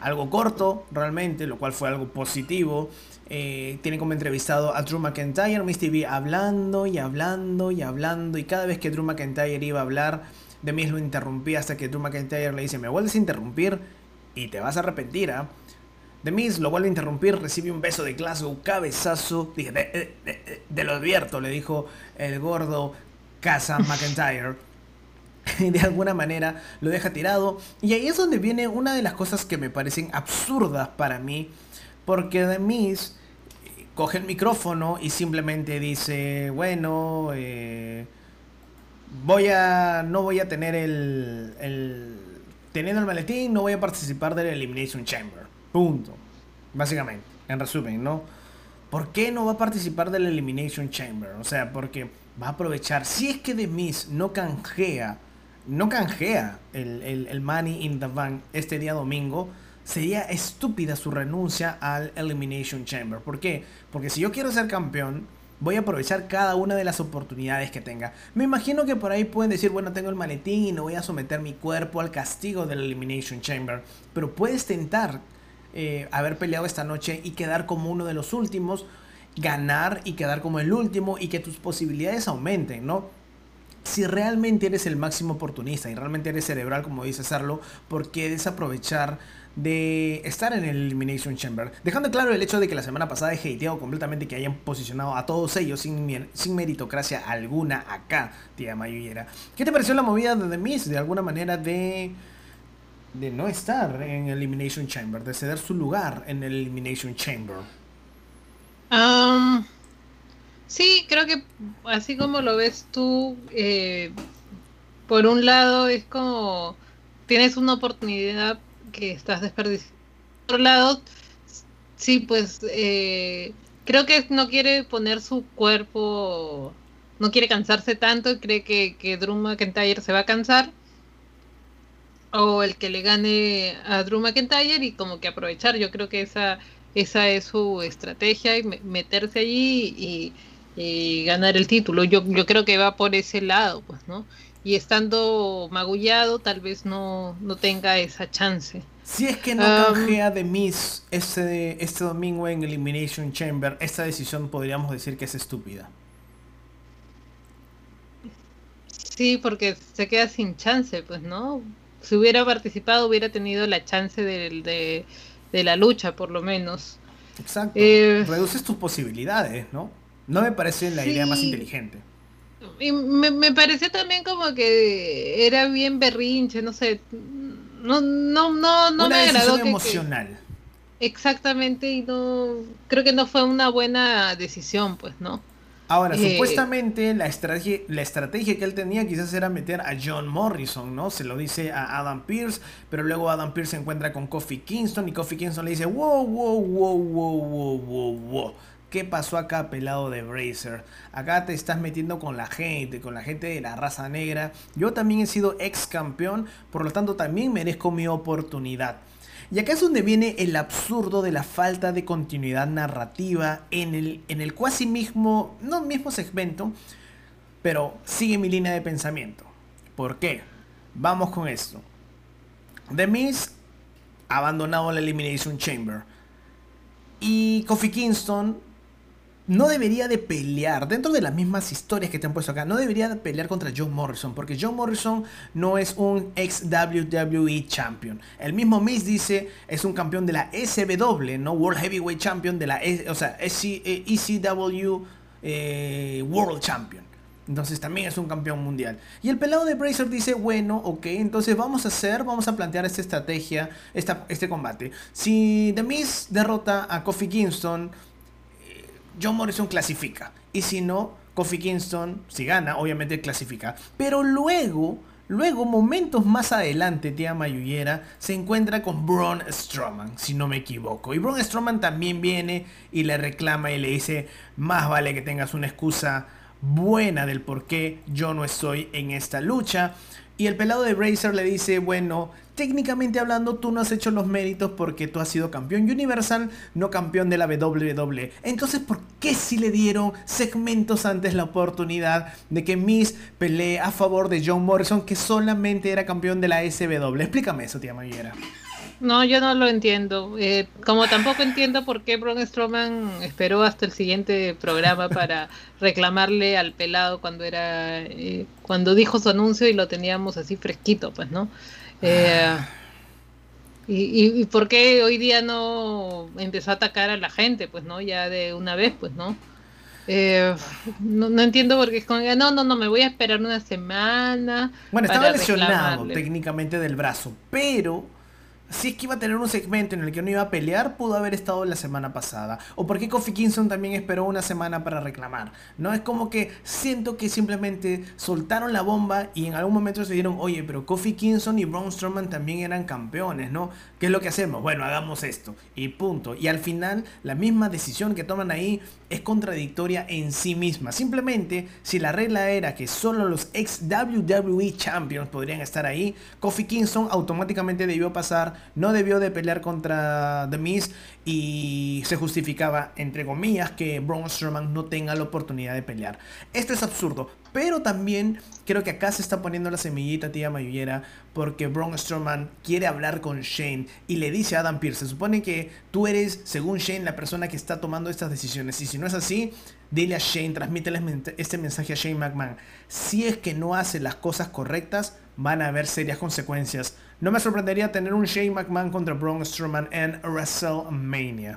algo corto realmente, lo cual fue algo positivo. Eh, tiene como entrevistado a Drew McIntyre, Miss TV hablando y hablando y hablando. Y cada vez que Drew McIntyre iba a hablar, The Miz lo interrumpía hasta que Drew McIntyre le dice: Me vuelves a interrumpir y te vas a arrepentir. ¿ah? Miz lo vuelve a interrumpir, recibe un beso de un cabezazo. Dije, de, lo advierto, le dijo el gordo Casa McIntyre. de alguna manera lo deja tirado. Y ahí es donde viene una de las cosas que me parecen absurdas para mí. Porque eh, coge el micrófono y simplemente dice, bueno, eh, voy a, no voy a tener el, el, teniendo el maletín, no voy a participar del Elimination Chamber. Punto. Básicamente, en resumen, ¿no? ¿Por qué no va a participar del Elimination Chamber? O sea, porque va a aprovechar, si es que The Miz no canjea no canjea el, el, Money in the Bank este día domingo, sería estúpida su renuncia al Elimination Chamber. ¿Por qué? Porque si yo quiero ser campeón, voy a aprovechar cada una de las oportunidades que tenga. Me imagino que por ahí pueden decir, bueno, tengo el maletín y no voy a someter mi cuerpo al castigo del Elimination Chamber. Pero puedes tentar eh, haber peleado esta noche y quedar como uno de los últimos, ganar y quedar como el último y que tus posibilidades aumenten, ¿no? si realmente eres el máximo oportunista y realmente eres cerebral, como dice Sarlo, ¿por qué desaprovechar de estar en el Elimination Chamber? Dejando claro el hecho de que la semana pasada he hateado completamente que hayan posicionado a todos ellos sin, sin meritocracia alguna acá, tía Mayullera. ¿Qué te pareció la movida de The Miz? De alguna manera de de no estar en el Elimination Chamber, de ceder su lugar en el Elimination Chamber. Um, Sí, creo que así como lo ves tú, eh, por un lado es como tienes una oportunidad que estás desperdiciando. Por otro lado, sí, pues eh, creo que no quiere poner su cuerpo, no quiere cansarse tanto y cree que, que Drew se va a cansar. O el que le gane a Drew McIntyre y como que aprovechar. Yo creo que esa, esa es su estrategia y meterse allí y y ganar el título. Yo, yo creo que va por ese lado, pues, ¿no? Y estando magullado, tal vez no, no tenga esa chance. Si es que no canjea de Miss este, este domingo en Elimination Chamber, esta decisión podríamos decir que es estúpida. Sí, porque se queda sin chance, pues, ¿no? Si hubiera participado, hubiera tenido la chance de, de, la lucha, por lo menos. Exacto. Eh, Reduces tus posibilidades, ¿no? No me parece la idea más inteligente. Y me, me pareció también como que era bien berrinche, no sé. No, no, no, no me agradó. Que, emocional. exactamente, y no. Creo que no fue una buena decisión, pues, ¿no? Ahora, eh, supuestamente la estrategia, la estrategia que él tenía quizás era meter a John Morrison, ¿no? Se lo dice a Adam Pierce, pero luego Adam Pierce se encuentra con Kofi Kingston y Kofi Kingston le dice, wow, wow, wow, wow, wow, wow, wow. ¿Qué pasó acá, pelado de Bracer? Acá te estás metiendo con la gente, con la gente de la raza negra. Yo también he sido ex campeón, por lo tanto también merezco mi oportunidad. Y acá es donde viene el absurdo de la falta de continuidad narrativa en el, en el cuasi mismo, no mismo segmento, pero sigue mi línea de pensamiento. ¿Por qué? Vamos con esto. The Miz abandonado la Elimination Chamber. Y Kofi Kingston no debería de pelear, dentro de las mismas historias que te han puesto acá, no debería de pelear contra John Morrison, porque John Morrison no es un ex WWE champion. El mismo Miz dice, es un campeón de la SW, no World Heavyweight Champion, de la o sea, ECW eh, e World Champion. Entonces también es un campeón mundial. Y el pelado de Bracer dice, bueno, ok, entonces vamos a hacer, vamos a plantear esta estrategia, esta, este combate. Si The Miz derrota a Kofi Kingston, John Morrison clasifica. Y si no, Kofi Kingston, si gana, obviamente clasifica. Pero luego, luego, momentos más adelante, tía Mayuyera se encuentra con Braun Strowman, si no me equivoco. Y Braun Strowman también viene y le reclama y le dice, más vale que tengas una excusa buena del por qué yo no estoy en esta lucha. Y el pelado de Bracer le dice, bueno, técnicamente hablando tú no has hecho los méritos porque tú has sido campeón universal, no campeón de la WWE. Entonces, ¿por qué si le dieron segmentos antes la oportunidad de que Miss pelee a favor de John Morrison que solamente era campeón de la SW? Explícame eso, tía Mayera. No, yo no lo entiendo. Eh, como tampoco entiendo por qué Braun Strowman esperó hasta el siguiente programa para reclamarle al pelado cuando era eh, cuando dijo su anuncio y lo teníamos así fresquito, pues, ¿no? Eh, y, y, por qué hoy día no empezó a atacar a la gente, pues, ¿no? Ya de una vez, pues, ¿no? no, no, entiendo por qué es como, no, no, no, me voy a esperar una semana. Bueno, estaba lesionado técnicamente del brazo, pero si es que iba a tener un segmento en el que no iba a pelear, pudo haber estado la semana pasada. O porque Kofi Kingston también esperó una semana para reclamar. No es como que siento que simplemente soltaron la bomba y en algún momento se dieron, oye, pero Kofi Kingston y Braun Strowman también eran campeones, ¿no? ¿Qué es lo que hacemos? Bueno, hagamos esto. Y punto. Y al final, la misma decisión que toman ahí es contradictoria en sí misma. Simplemente, si la regla era que solo los ex WWE Champions podrían estar ahí, Kofi Kingston automáticamente debió pasar no debió de pelear contra The Miz y se justificaba, entre comillas, que Braun Strowman no tenga la oportunidad de pelear. Esto es absurdo, pero también creo que acá se está poniendo la semillita tía Mayullera porque Braun Strowman quiere hablar con Shane y le dice a Adam Pearce, se supone que tú eres, según Shane, la persona que está tomando estas decisiones y si no es así, dile a Shane, transmítele este mensaje a Shane McMahon. Si es que no hace las cosas correctas, van a haber serias consecuencias. No me sorprendería tener un Shane McMahon contra Braun Strowman en WrestleMania.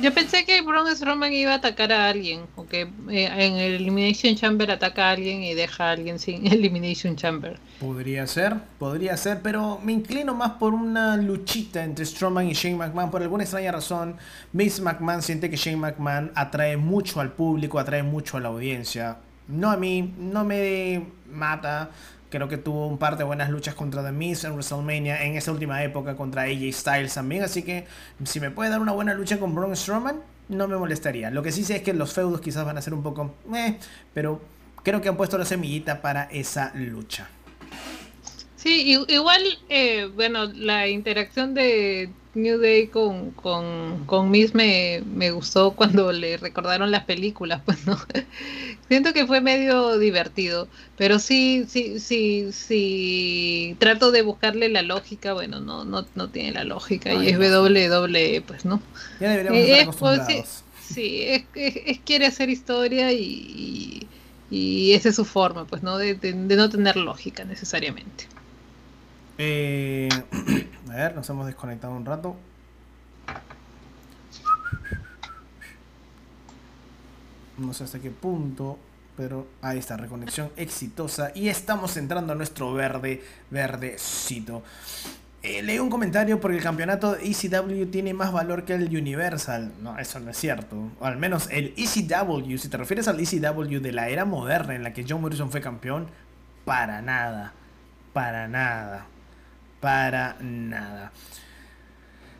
Yo pensé que Braun Strowman iba a atacar a alguien, o que eh, en el Elimination Chamber ataca a alguien y deja a alguien sin Elimination Chamber. Podría ser, podría ser, pero me inclino más por una luchita entre Strowman y Shane McMahon. Por alguna extraña razón, Miss McMahon siente que Shane McMahon atrae mucho al público, atrae mucho a la audiencia. No a mí, no me mata. Creo que tuvo un par de buenas luchas contra The Miz en WrestleMania en esa última época contra AJ Styles también. Así que si me puede dar una buena lucha con Braun Strowman, no me molestaría. Lo que sí sé es que los feudos quizás van a ser un poco... Eh, pero creo que han puesto la semillita para esa lucha. Sí, igual, eh, bueno, la interacción de New Day con, con, con Miss me, me, gustó cuando le recordaron las películas, pues no. Siento que fue medio divertido, pero sí, sí, sí, sí, trato de buscarle la lógica, bueno, no, no, no tiene la lógica y es WWE, pues no. Ya deberíamos estar eh, pues, acostumbrados. sí, es, es, quiere hacer historia y, y, esa es su forma, pues no, de, de no tener lógica necesariamente. Eh, a ver, nos hemos desconectado un rato. No sé hasta qué punto, pero ahí está, reconexión exitosa. Y estamos entrando a nuestro verde, verdecito. Eh, leí un comentario porque el campeonato ECW tiene más valor que el Universal. No, eso no es cierto. O al menos el ECW, si te refieres al ECW de la era moderna en la que John Morrison fue campeón, para nada. Para nada para nada.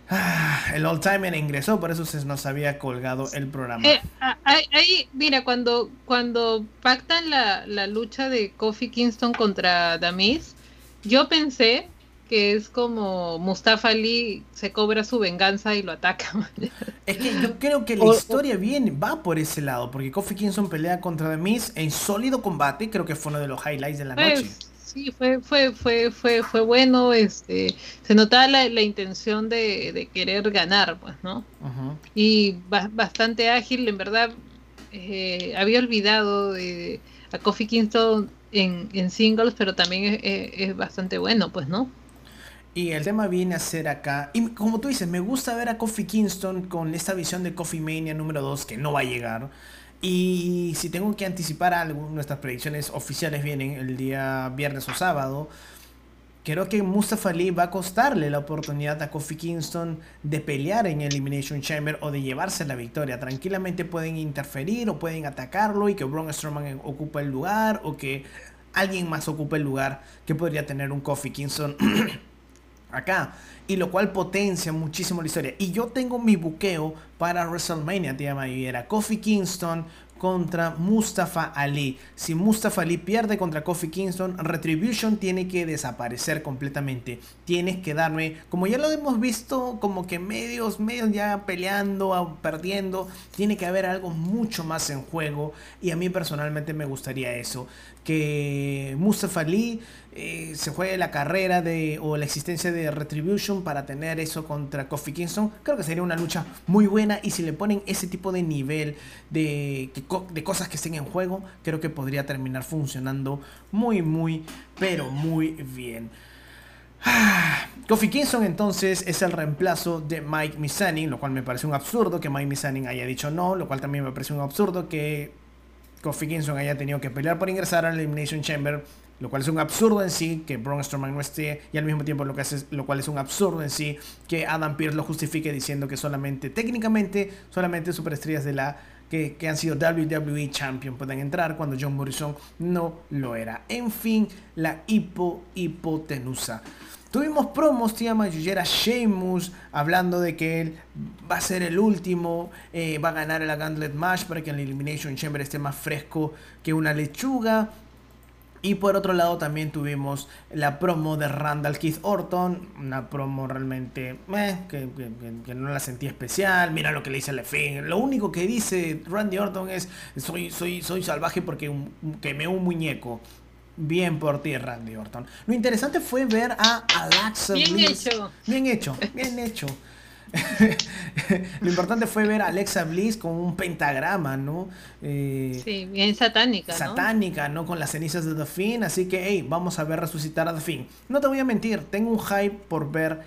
Ah, el old timer ingresó, por eso se nos había colgado el programa. Eh, ahí, mira, cuando, cuando pactan la, la, lucha de Kofi Kingston contra Damis, yo pensé que es como Mustafa Ali se cobra su venganza y lo ataca. Es que yo creo que la historia viene, va por ese lado, porque Kofi Kingston pelea contra Damis en sólido combate, creo que fue uno de los highlights de la pues, noche sí, fue, fue, fue, fue, fue bueno, este, se notaba la, la intención de, de, querer ganar, pues, ¿no? Y bastante ágil, en verdad, eh, había olvidado de, a Kofi Kingston en, en singles, pero también es, bastante bueno, pues, ¿no? Y el tema viene a ser acá. Y como tú dices, me gusta ver a Kofi Kingston con esta visión de Coffee Mania número 2 que no va a llegar. Y si tengo que anticipar algo, nuestras predicciones oficiales vienen el día viernes o sábado. Creo que Mustafa Ali va a costarle la oportunidad a Kofi Kingston de pelear en Elimination Chamber o de llevarse la victoria. Tranquilamente pueden interferir o pueden atacarlo y que Braun Strowman ocupe el lugar o que alguien más ocupe el lugar que podría tener un Kofi Kingston acá. Y lo cual potencia muchísimo la historia. Y yo tengo mi buqueo para WrestleMania, tía Mayera. Kofi Kingston contra Mustafa Ali. Si Mustafa Ali pierde contra Kofi Kingston, Retribution tiene que desaparecer completamente. Tienes que darme, como ya lo hemos visto, como que medios, medios ya peleando, perdiendo. Tiene que haber algo mucho más en juego. Y a mí personalmente me gustaría eso. Que Mustafa Ali eh, se juegue la carrera de, o la existencia de Retribution para tener eso contra Kofi Kingston. Creo que sería una lucha muy buena y si le ponen ese tipo de nivel de, de cosas que estén en juego, creo que podría terminar funcionando muy, muy, pero muy bien. Kofi Kingston entonces es el reemplazo de Mike Misanin, lo cual me parece un absurdo que Mike Misanin haya dicho no, lo cual también me parece un absurdo que Kofi Kingston haya tenido que pelear por ingresar al Elimination Chamber lo cual es un absurdo en sí que Braun Strowman no esté y al mismo tiempo lo, que hace, lo cual es un absurdo en sí que Adam Pearce lo justifique diciendo que solamente, técnicamente, solamente superestrellas de la que, han sido WWE Champion pueden entrar cuando John Morrison no lo era. En fin, la hipo hipotenusa. Tuvimos promos, tía Mayuyera Sheamus hablando de que él va a ser el último, eh, va a ganar el Gauntlet Match para que el Elimination Chamber esté más fresco que una lechuga. Y por otro lado también tuvimos la promo de Randall Keith Orton, una promo realmente eh, que, no la sentí especial, mira lo que le dice Lefin, lo único que dice Randy Orton es soy, soy, soy salvaje porque quemé un muñeco. Bien por ti, Randy Orton. Lo interesante fue ver a Alexa Bien hecho. Bien hecho, bien hecho. lo importante fue ver a Alexa Bliss con un pentagrama, ¿no? Eh, sí, bien satánica. Satánica, ¿no? Con las cenizas de The Finn. Así que, hey, vamos a ver resucitar a The Finn. No te voy a mentir, tengo un hype por ver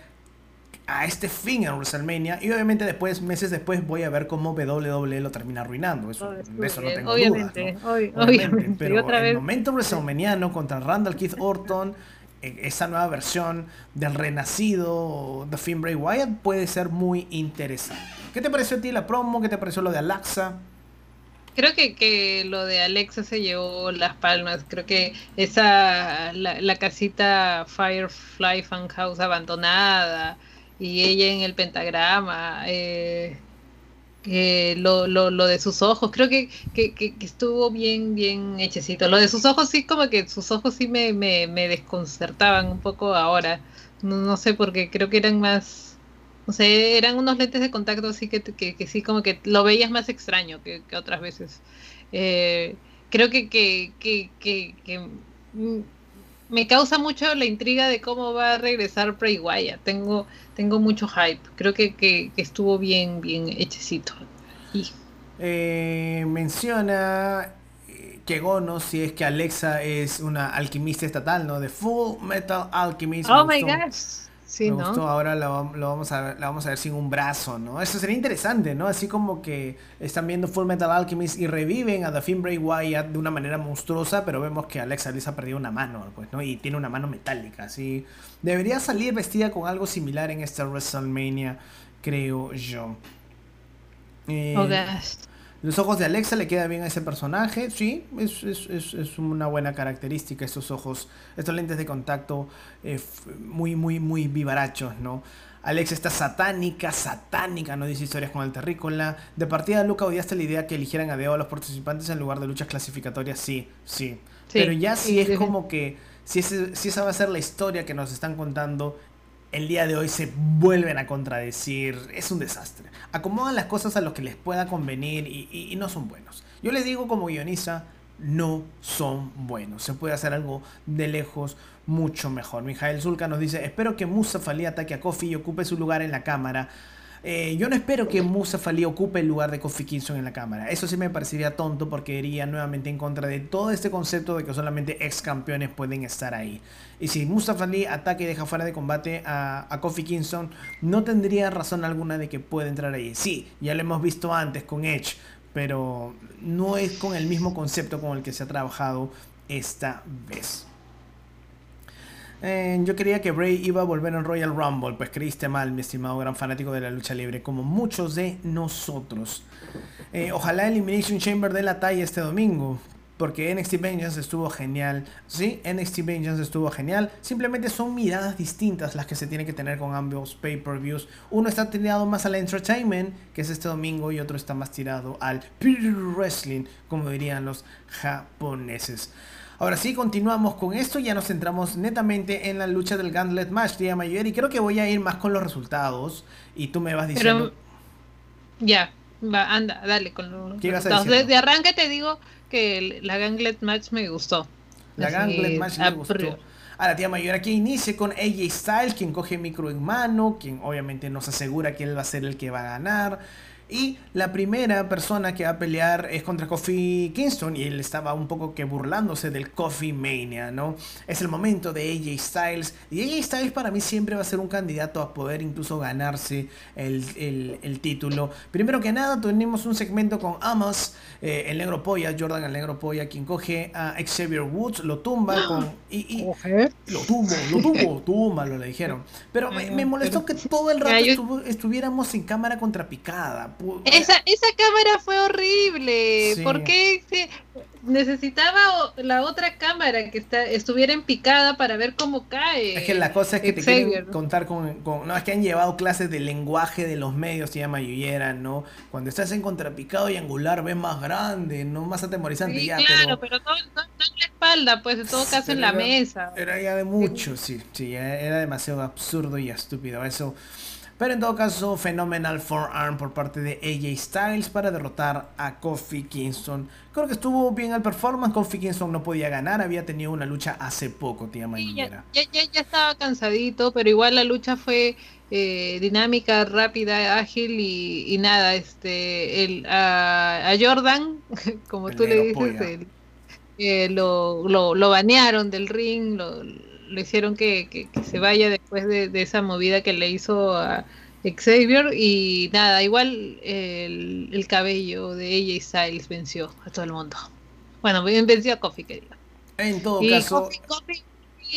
a este fin en WrestleMania y obviamente después meses después voy a ver cómo WWE lo termina arruinando eso, de eso no tengo obviamente, dudas obviamente, pero el momento WrestleManiano contra Randall Keith Orton esa nueva versión del renacido de Finn Bray Wyatt puede ser muy interesante. ¿Qué te pareció a ti la promo? ¿Qué te pareció lo de Alexa? Creo que, que lo de Alexa se llevó las palmas. Creo que esa la, la casita Firefly Fan House abandonada y ella en el pentagrama. Eh, lo, lo, lo, de sus ojos, creo que, que, que, estuvo bien, bien hechecito. Lo de sus ojos sí, como que sus ojos sí me, me, me desconcertaban un poco ahora. No, no, sé, porque creo que eran más, no sé, eran unos lentes de contacto así que, que, sí, como que lo veías más extraño que, otras veces. Eh, creo que, que, que, que, me causa mucho la intriga de cómo va a regresar Bray Wyatt. Tengo, tengo mucho hype. Creo que, que, estuvo bien, bien hechecito. Y... Eh, menciona eh, que Gono, si es que Alexa es una alquimista estatal, ¿no? De Full Metal Alchemist. Oh my gosh me gustó, ahora lo, vamos a ver, vamos a ver sin un brazo, ¿no? Eso sería interesante, ¿no? Así como que están viendo Full Metal Alchemist y reviven a The Finn Bray Wyatt de una manera monstruosa, pero vemos que Alexa Bliss ha perdido una mano, pues, ¿no? Y tiene una mano metálica, así. Debería salir vestida con algo similar en esta WrestleMania, creo yo. Eh, los ojos de Alexa le queda bien a ese personaje, sí, es, es, es, es una buena característica, estos ojos, estos lentes de contacto eh, muy, muy, muy vivarachos, ¿no? Alexa está satánica, satánica, no dice historias con el terrícola. De partida, Luca odiaste la idea que eligieran a Deo a los participantes en lugar de luchas clasificatorias, sí, sí. Pero ya sí, es como que, si, si esa va a ser la historia que nos están contando, el día de hoy se vuelven a contradecir. Es un desastre. Acomodan las cosas a lo que les pueda convenir y, no son buenos. Yo les digo como guionista, no son buenos. Se puede hacer algo de lejos mucho mejor. Mijael Zulka nos dice, espero que Musa Ali ataque a Kofi y ocupe su lugar en la cámara. Eh, yo no espero que Musa Fali ocupe el lugar de Kofi Kingston en la cámara. Eso sí me parecería tonto porque iría nuevamente en contra de todo este concepto de que solamente ex campeones pueden estar ahí. Y si Musa Fali ataca y deja fuera de combate a, a Kofi Kingston, no tendría razón alguna de que pueda entrar ahí. Sí, ya lo hemos visto antes con Edge, pero no es con el mismo concepto con el que se ha trabajado esta vez. Eh, yo quería que Bray iba a volver en Royal Rumble, pues creíste mal, mi estimado gran fanático de la lucha libre, como muchos de nosotros. Eh, ojalá Elimination Chamber de la talla este domingo, porque NXT Vengeance estuvo genial. Sí, NXT Vengeance estuvo genial. Simplemente son miradas distintas las que se tienen que tener con ambos pay-per-views. Uno está tirado más al entertainment, que es este domingo, y otro está más tirado al wrestling, como dirían los japoneses. Ahora sí, continuamos con esto. Ya nos centramos netamente en la lucha del Gauntlet Match, tía Mayor. Y creo que voy a ir más con los resultados. Y tú me vas diciendo. ya, va, anda, dale con los resultados. Desde arranque te digo que la Gauntlet Match me gustó. La Gauntlet Match me gustó. A la tía mayor aquí inicia con AJ Styles, quien coge micro en mano, quien obviamente nos asegura que él va a ser el que va a ganar. Y la primera persona que va a pelear es contra Kofi Kingston y él estaba un poco que burlándose del Coffee Mania, ¿no? Es el momento de AJ Styles y AJ Styles para mí siempre va a ser un candidato a poder incluso ganarse el, título. Primero que nada tenemos un segmento con Amos, eh, el negro polla, Jordan el negro polla, quien coge a Xavier Woods, lo tumba con... Y, lo tumbo, lo tumbo, tumba, lo le dijeron. Pero me, molestó que todo el rato estuviéramos en cámara contrapicada. Esa, esa cámara fue horrible. ¿Por qué necesitaba la otra cámara que está, estuviera en picada para ver cómo cae? Es que la cosa es que te quieren contar con, No, es que han llevado clases de lenguaje de los medios, se llama Yuyera, ¿no? Cuando estás en contrapicado y angular ves más grande, no más atemorizante ya. Claro, pero, no, en la espalda, pues en todo caso en la mesa. Era ya de mucho, sí, sí, era demasiado absurdo y estúpido eso. Pero en todo caso, fenomenal forearm por parte de AJ Styles para derrotar a Kofi Kingston. Creo que estuvo bien el performance. Kofi Kingston no podía ganar, había tenido una lucha hace poco, tía Ya, ya, ya, estaba cansadito, pero igual la lucha fue eh, dinámica, rápida, ágil y, nada. Este, el, a, Jordan, como tú le dices, eh, lo, lo, lo banearon del ring, lo le hicieron que, se vaya después de, esa movida que le hizo a Xavier y nada, igual el, cabello de AJ Styles venció a todo el mundo. Bueno, venció a Kofi, que En todo caso... Kofi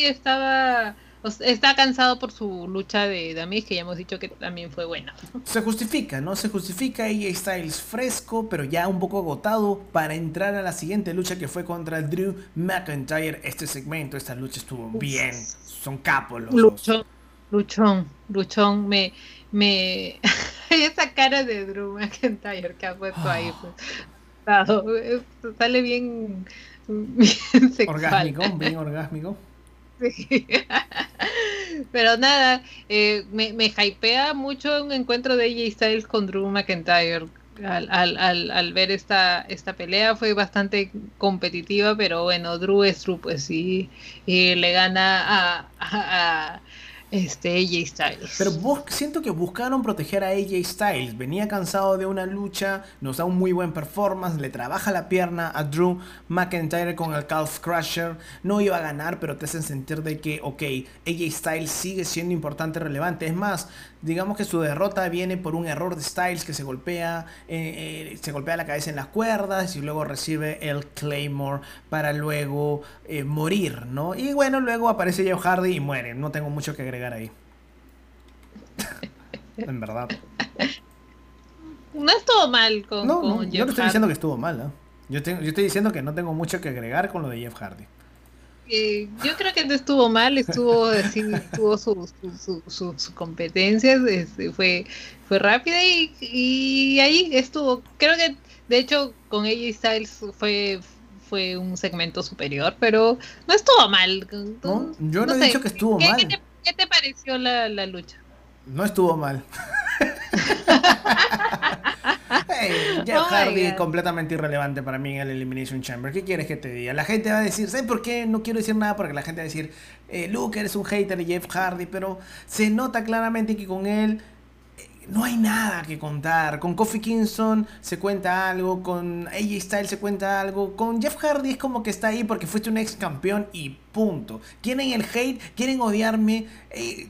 estaba está cansado por su lucha de Damis, que ya hemos dicho que también fue buena. Se justifica, ¿no? Se justifica AJ Styles fresco, pero ya un poco agotado para entrar a la siguiente lucha que fue contra Drew McIntyre. Este segmento, esta lucha estuvo bien. Son capos los luchón, Luchón, luchón, me... me... Esa cara de Drew McIntyre que ha puesto ahí, pues, sale bien, bien sexual. Orgásmico, bien orgásmico. Pero nada, eh, me, me hypea mucho un encuentro de AJ Styles con Drew McIntyre. Al, al, al, ver esta, esta pelea fue bastante competitiva, pero bueno, Drew es Drew, pues sí, y le gana a este AJ Styles. Pero siento que buscaron proteger a AJ Styles. Venía cansado de una lucha, nos da un muy buen performance, le trabaja la pierna a Drew McIntyre con el Calf Crusher. No iba a ganar, pero te hacen sentir de que, ok, AJ Styles sigue siendo importante, relevante. Es más, digamos que su derrota viene por un error de Styles que se golpea, eh, eh, se golpea la cabeza en las cuerdas y luego recibe el Claymore para luego eh, morir, ¿no? Y bueno, luego aparece Jeff Hardy y muere. No tengo mucho que agregar ahí. en verdad. No estuvo mal con, no, no, Yo no estoy diciendo que estuvo mal, ¿no? Yo, yo estoy diciendo que no tengo mucho que agregar con lo de Jeff Hardy yo creo que no estuvo mal, estuvo sí, tuvo sus su, su, competencias, este, fue, fue rápida y, ahí estuvo. Creo que de hecho con AJ Styles fue fue un segmento superior, pero no estuvo mal. yo no, he dicho que estuvo mal. ¿qué te, pareció la, la lucha? No estuvo mal. Jeff Hardy completamente irrelevante para mí en el Elimination Chamber. ¿Qué quieres que te diga? La gente va a decir, ¿sabes por qué? No quiero decir nada porque la gente va a decir, eh, Luke, eres un hater de Jeff Hardy, pero se nota claramente que con él no hay nada que contar. Con Kofi Kingston se cuenta algo, con AJ Styles se cuenta algo, con Jeff Hardy es como que está ahí porque fuiste un ex campeón y punto. Quieren el hate, quieren odiarme. Eh,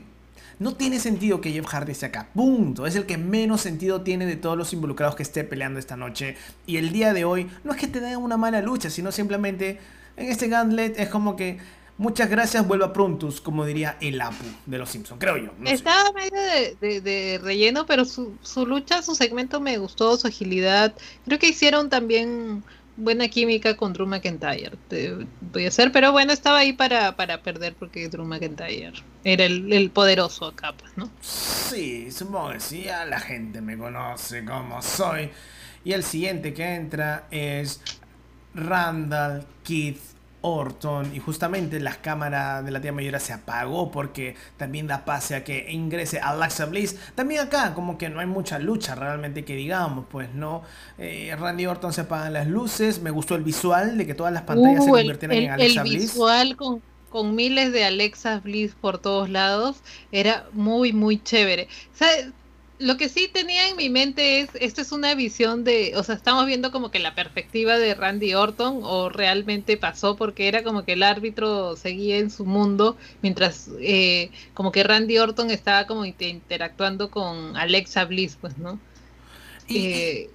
no tiene sentido que Jeff Hardy esté acá. Punto. Es el que menos sentido tiene de todos los involucrados que esté peleando esta noche. Y el día de hoy no es que te den una mala lucha, sino simplemente en este gauntlet es como que Muchas gracias, vuelva prontus, como diría el Apu de los Simpsons, creo yo. Estaba medio de, relleno, pero su, su, lucha, su segmento me gustó, su agilidad. Creo que hicieron también buena química con Drew McIntyre. Voy a ser, pero bueno, estaba ahí para, para perder porque Drew McIntyre era el, poderoso acá, ¿no? Sí, supongo que sí, la gente me conoce como soy. Y el siguiente que entra es Randall Keith Orton y justamente la cámara de la tía mayora se apagó porque también da pase a que ingrese Alexa Bliss. También acá como que no hay mucha lucha realmente que digamos, pues no. Eh, Randy Orton se apagan las luces, me gustó el visual de que todas las pantallas se uh, convirtieran en Alexa Bliss. El visual con, con miles de Alexa Bliss por todos lados era muy muy chévere. Lo que sí tenía en mi mente es, esto es una visión de, o sea, estamos viendo como que la perspectiva de Randy Orton o realmente pasó porque era como que el árbitro seguía en su mundo mientras eh, como que Randy Orton estaba como interactuando con Alexa Bliss, pues, ¿no? Y, eh,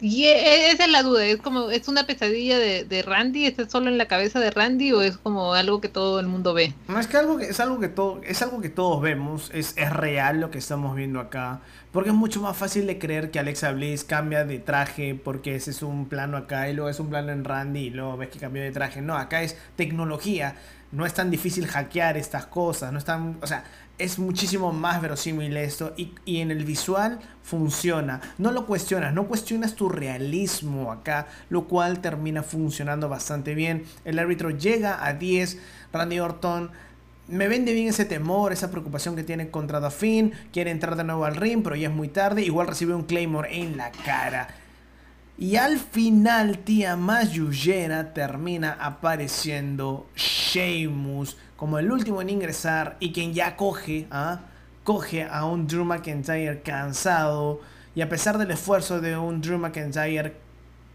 y e, esa es la duda, es como, ¿es una pesadilla de, Randy? ¿Está solo en la cabeza de Randy o es como algo que todo el mundo ve? No, es que algo que, es algo que todo, es algo que todos vemos, es, es real lo que estamos viendo acá. Porque es mucho más fácil de creer que Alexa Bliss cambia de traje porque ese es un plano acá y luego es un plano en Randy y luego ves que cambió de traje. No, acá es tecnología. No es tan difícil hackear estas cosas. No es tan, o sea, es muchísimo más verosímil esto y, en el visual funciona. No lo cuestionas, no cuestionas tu realismo acá, lo cual termina funcionando bastante bien. El árbitro llega a 10, Randy Orton me vende bien ese temor, esa preocupación que tiene contra Dauphin, quiere entrar de nuevo al ring, pero ya es muy tarde, igual recibe un Claymore en la cara. Y al final, tía Mayullera termina apareciendo Sheamus como el último en ingresar y quien ya coge, ¿ah? coge a un Drew McIntyre cansado y a pesar del esfuerzo de un Drew McIntyre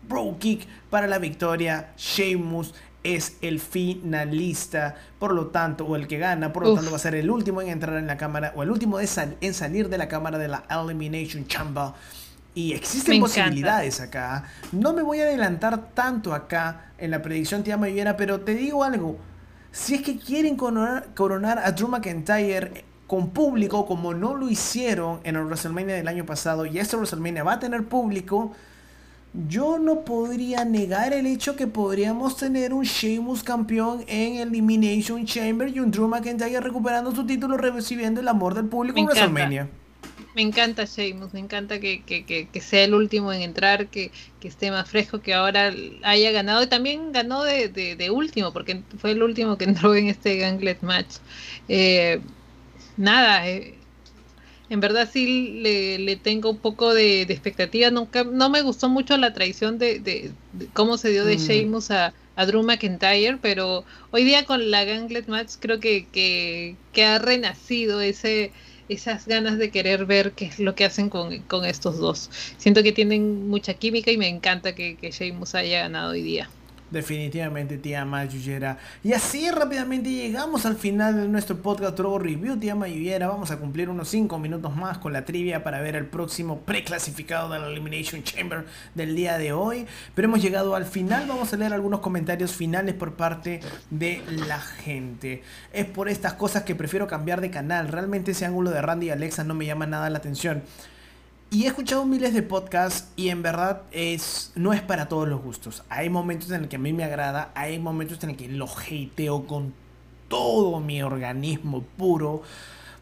Bro Kick para la victoria, Sheamus es el finalista, por lo tanto, o el que gana, por lo tanto va a ser el último en entrar en la cámara, o el último en salir de la cámara de la Elimination Chamber. Y existen posibilidades acá. No me voy a adelantar tanto acá en la predicción tía Mayera, pero te digo algo. Si es que quieren coronar, a Drew McIntyre con público, como no lo hicieron en el WrestleMania del año pasado, y este WrestleMania va a tener público, yo no podría negar el hecho que podríamos tener un Sheamus campeón en Elimination Chamber y un Drew McIntyre recuperando su título, recibiendo el amor del público en WrestleMania. Me encanta Sheamus, me encanta que, que, que, sea el último en entrar, que, esté más fresco, que ahora haya ganado. Y también ganó de, de, último, porque fue el último que entró en este Ganglet Match. Eh, nada, eh, en verdad sí le, le, tengo un poco de, expectativa. Nunca, no me gustó mucho la traición de, de, cómo se dio de mm. Sheamus a, a, Drew McIntyre, pero hoy día con la Ganglet Match creo que, que, que ha renacido ese esas ganas de querer ver qué es lo que hacen con, estos dos. Siento que tienen mucha química y me encanta que, que Sheamus haya ganado hoy día. Definitivamente, tía Mayullera. Y así rápidamente llegamos al final de nuestro podcast Trovo Review, tía Mayullera. Vamos a cumplir unos 5 minutos más con la trivia para ver el próximo preclasificado de la Elimination Chamber del día de hoy. Pero hemos llegado al final. Vamos a leer algunos comentarios finales por parte de la gente. Es por estas cosas que prefiero cambiar de canal. Realmente ese ángulo de Randy y Alexa no me llama nada la atención. Y he escuchado miles de podcasts y en verdad es, no es para todos los gustos. Hay momentos en el que a mí me agrada, hay momentos en el que lo hateo con todo mi organismo puro,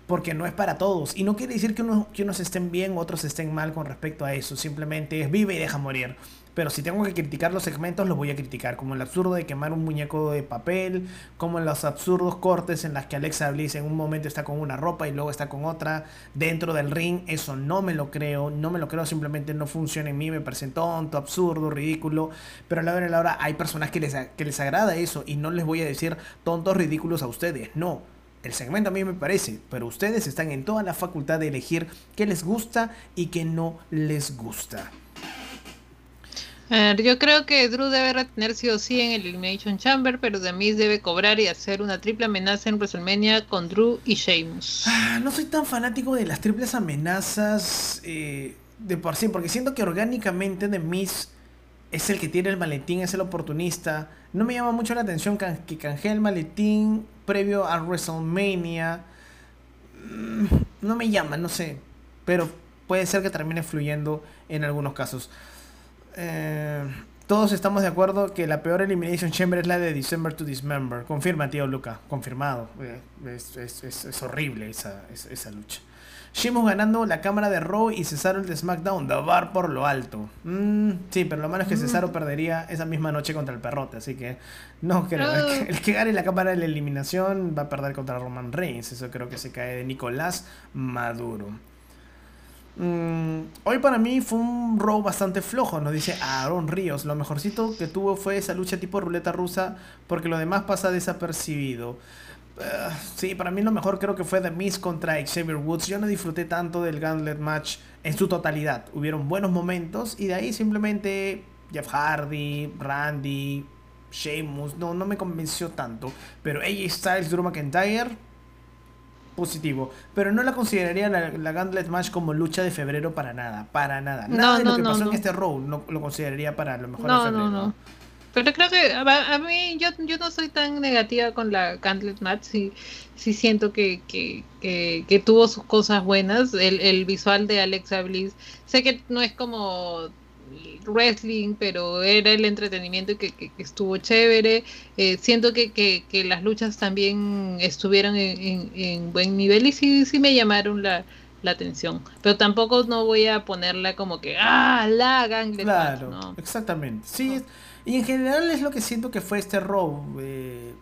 porque no es para todos. Y no quiere decir que, que unos estén bien, otros estén mal con respecto a eso. Simplemente es vive y deja morir. Pero si tengo que criticar los segmentos, los voy a criticar. Como el absurdo de quemar un muñeco de papel, como los absurdos cortes en las que Alexa Bliss en un momento está con una ropa y luego está con otra dentro del ring. Eso no me lo creo, no me lo creo, simplemente no funciona en mí, me parece tonto, absurdo, ridículo. Pero a la hora de la hora hay personas que les, que les agrada eso y no les voy a decir tontos ridículos a ustedes, no El segmento a mí me parece, pero ustedes están en toda la facultad de elegir qué les gusta y qué no les gusta. Yo creo que Drew debe retener sí o sí en el Elimination Chamber, pero Demis debe cobrar y hacer una triple amenaza en WrestleMania con Drew y Sheamus. Ah, no soy tan fanático de las triples amenazas eh, de por sí, porque siento que orgánicamente Demis es el que tiene el maletín, es el oportunista. No me llama mucho la atención que canjee el maletín previo a WrestleMania. Mm, no me llama, no sé. Pero puede ser que termine fluyendo en algunos casos. Eh, todos estamos de acuerdo que la peor Elimination Chamber es la de December to Dismember. Confirma, tío Luca. Confirmado. Eh, es, horrible esa, esa lucha. Sheamus ganando la cámara de Raw y Cesaro el de SmackDown, bar por lo alto. Mm, sí, pero lo malo es que mm. Cesaro perdería esa misma noche contra el perrote, así que no creo. El, que, gane la cámara de la eliminación va a perder contra Roman Reigns. Eso creo que se cae de Nicolás Maduro. Mm, hoy para mí fue un Raw bastante flojo, nos dice Aaron Ríos. Lo mejorcito que tuvo fue esa lucha tipo ruleta rusa, porque lo demás pasa desapercibido. Eh, sí, para mí lo mejor creo que fue The Miz contra Xavier Woods. Yo no disfruté tanto del Gauntlet Match en su totalidad. Hubieron buenos momentos y de ahí simplemente Jeff Hardy, Randy, Sheamus, no, no me convenció tanto. Pero AJ Styles, Drew McIntyre, positivo. Pero no la consideraría la, la Gauntlet Match como lucha de febrero para nada, para nada. Nada de lo que pasó en este Raw no lo consideraría para lo mejor de febrero. No, no. Pero creo que a, mí yo, yo no soy tan negativa con la Gauntlet Match, sí, sí siento que, que, que, tuvo sus cosas buenas, el, el visual de Alexa Bliss, sé que no es como wrestling, pero era el entretenimiento y que, que, estuvo chévere. Eh, siento que, que, las luchas también estuvieron en, en, buen nivel y sí, sí me llamaron la, la atención. Pero tampoco no voy a ponerla como que, ah, la Gauntlet claro, exactamente. Sí, y en general es lo que siento que fue este Raw. Eh,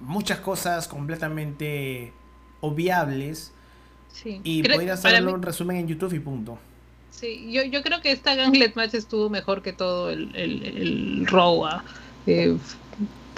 muchas cosas completamente obviables. Sí. Y podrías hacerlo un resumen en YouTube y punto. Sí, yo, yo creo que esta Ganglet Match estuvo mejor que todo el, el, el Raw. Ah. Eh,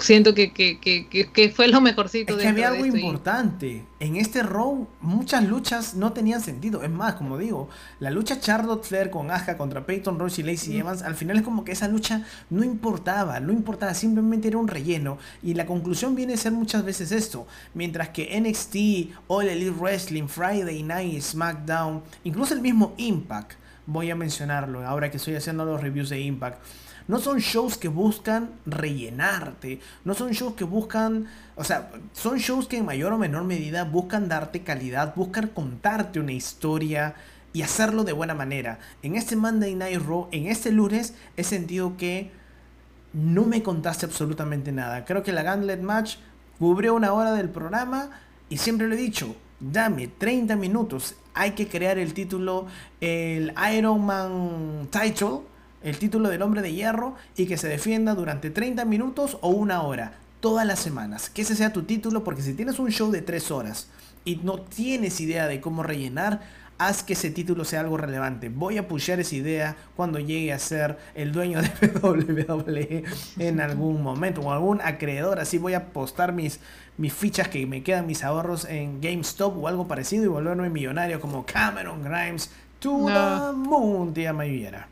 siento que, que, que, que, fue lo mejorcito. Es que había algo importante. En este row muchas luchas no tenían sentido. Es más, como digo, la lucha Charlotte Flair con Aja contra Peyton Royce y Lacey Evans, al final es como que esa lucha no importaba, no importaba, simplemente era un relleno. Y la conclusión viene a ser muchas veces esto. Mientras que NXT, All Elite Wrestling, Friday Night, SmackDown, incluso el mismo Impact, voy a mencionarlo ahora que estoy haciendo los reviews de Impact no son shows que buscan rellenarte, no son shows que buscan, o sea, son shows que en mayor o menor medida buscan darte calidad, buscan contarte una historia y hacerlo de buena manera. En este Monday Night Raw, en este lunes, he sentido que no me contaste absolutamente nada. Creo que la Gauntlet Match cubrió una hora del programa y siempre lo he dicho, dame 30 minutos. Hay que crear el título, el Iron Man title el título del hombre de hierro y que se defienda durante 30 minutos o una hora, todas las semanas. Que ese sea tu título porque si tienes un show de 3 horas y no tienes idea de cómo rellenar, haz que ese título sea algo relevante. Voy a pushear esa idea cuando llegue a ser el dueño de WWE en algún momento o algún acreedor. Así voy a apostar mis, mis fichas que me quedan, mis ahorros en GameStop o algo parecido y volverme millonario como Cameron Grimes to the moon, tía Mayuera.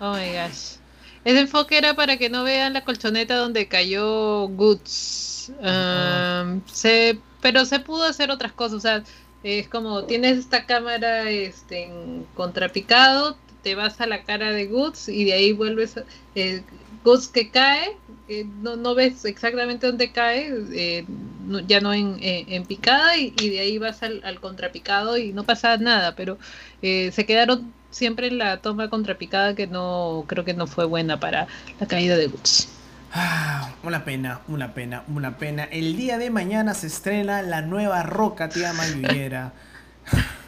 Oh my gosh. Ese enfoque era para que no vean la colchoneta donde cayó Goods. Um, se, pero se pudo hacer otras cosas. O sea, es como tienes esta cámara este, en contrapicado, te vas a la cara de Goods y de ahí vuelves. Eh, Goods que cae, eh, no, no ves exactamente dónde cae, eh, ya no en, en picada, y, y, de ahí vas al, al, contrapicado y no pasa nada. Pero eh, se quedaron siempre en la toma contrapicada que no creo que no fue buena para la caída de Woods. Ah, una pena, una pena, una pena. El día de mañana se estrena la nueva Roca, tía Mayullera.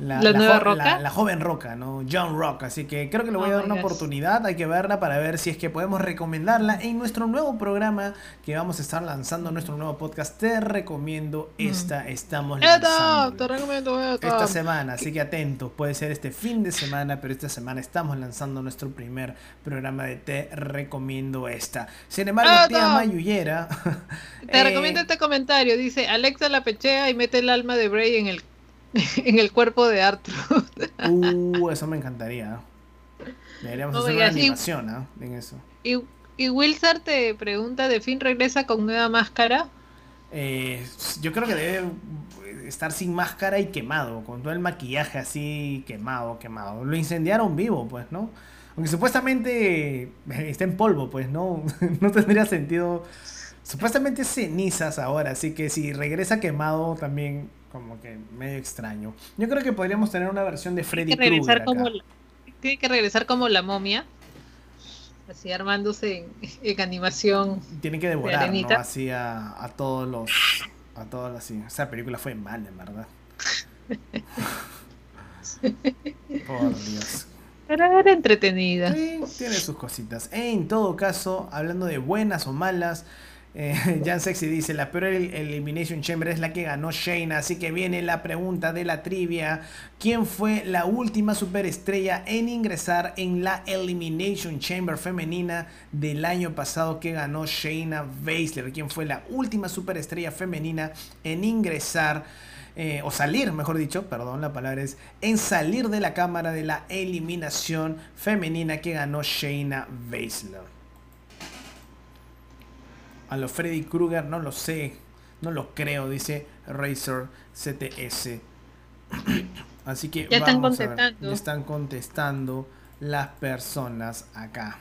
la, nueva Roca. La, joven Roca, ¿no? John Rock. Así que creo que le voy a oh dar una oportunidad. Hay que verla para ver si es que podemos recomendarla en nuestro nuevo programa que vamos a estar lanzando, nuestro nuevo podcast. Te recomiendo mm. esta. Estamos lanzando. Te recomiendo esta semana. Así que atentos. Puede ser este fin de semana, pero esta semana estamos lanzando nuestro primer programa de Te recomiendo esta. Sin embargo, tía Mayullera. Te recomiendo eh, este comentario. Dice: Alexa la pechea y mete el alma de Bray en el en el cuerpo de Arthur. uh, eso me encantaría. Deberíamos hacer una animación ¿ah? en eso. ¿Y, ¿Y Wilsar te pregunta, ¿de fin regresa con nueva máscara? Eh, yo creo que debe estar sin máscara y quemado, con todo el maquillaje así quemado, quemado. Lo incendiaron vivo, pues, ¿no? Aunque supuestamente está en polvo, pues, ¿no? no tendría sentido. Supuestamente cenizas ahora, así que si regresa quemado también como que medio extraño. Yo creo que podríamos tener una versión de Freddy Krueger. Tiene que regresar como la momia. Así armándose en, animación. Tiene que devorar, Así a, todos los. A todos así. Esa película fue mal, en verdad. Por Dios. Pero era entretenida. tiene sus cositas. En todo caso, hablando de buenas o malas, eh, Jan Sexy dice, la peor Elimination Chamber es la que ganó Shayna, así que viene la pregunta de la trivia. ¿Quién fue la última superestrella en ingresar en la Elimination Chamber femenina del año pasado que ganó Shayna Baszler? ¿Quién fue la última superestrella femenina en ingresar? Eh, o salir, mejor dicho, perdón, la palabra es, en salir de la cámara de la eliminación femenina que ganó Shayna Baszler a los Freddy Krueger, no lo sé, no lo creo, dice Razor CTS. Así que ya están contestando. ya están contestando las personas acá.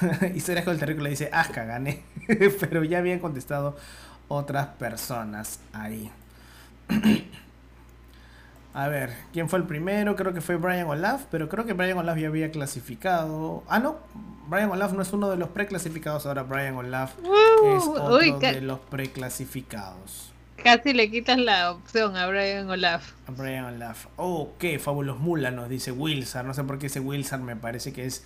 Historias con el terrícola dice, Asca, gané. Pero ya habían contestado otras personas ahí. A ver, ¿quién fue el primero? Creo que fue Brian Olaf, pero creo que Brian Olaf ya había clasificado. Ah, no, Brian Olaf no es uno de los preclasificados, ahora Brian Olaf uh, es otro de los preclasificados. Casi le quitas la opción a Brian Olaf. A Brian Olaf. Oh, qué fabulos mula nos dice Wilson. No sé por qué ese Wilson me parece que es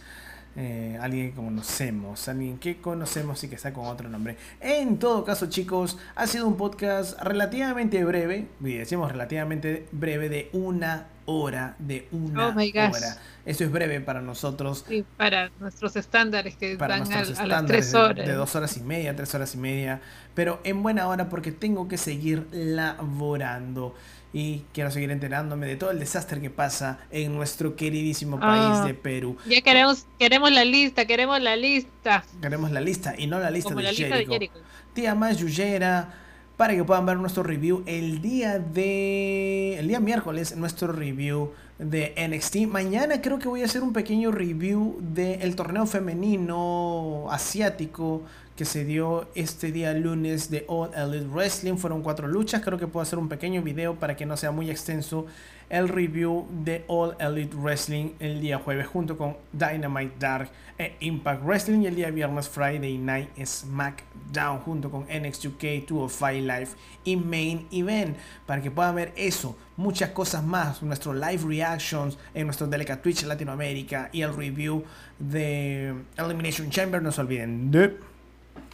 eh, alguien que conocemos, alguien que conocemos y que está con otro nombre. En todo caso, chicos, ha sido un podcast relativamente breve, y decimos relativamente breve, de una hora, de una oh hora. Eso es breve para nosotros. Sí, para nuestros estándares que para a, las tres horas. De, dos horas y media, tres horas y media. Pero en buena hora porque tengo que seguir laborando y quiero seguir enterándome de todo el desastre que pasa en nuestro queridísimo país ah. de Perú. Ya queremos queremos la lista, queremos la lista. Queremos la lista y no la lista, de, Jericho. Tía más Yuyera para que puedan ver nuestro review el día de el día miércoles nuestro review de NXT. Mañana creo que voy a hacer un pequeño review del torneo femenino asiático que se dio este día lunes de All Elite Wrestling. Fueron cuatro luchas. Creo que puedo hacer un pequeño video para que no sea muy extenso el review de All Elite Wrestling el día jueves junto con Dynamite Dark e Impact Wrestling y el día viernes Friday Night SmackDown junto con NXT UK 205 Live y Main Event para que puedan ver eso, muchas cosas más, nuestro live reactions en nuestro Delica Twitch Latinoamérica y el review de Elimination Chamber. No se olviden de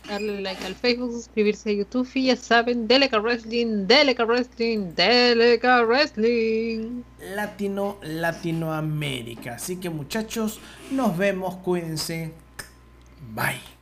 darle like al Facebook, suscribirse a YouTube y ya saben, Deleca Wrestling, Deleca Wrestling, Deleca Wrestling. Latino, Latinoamérica. Así que muchachos, nos vemos, cuídense. Bye.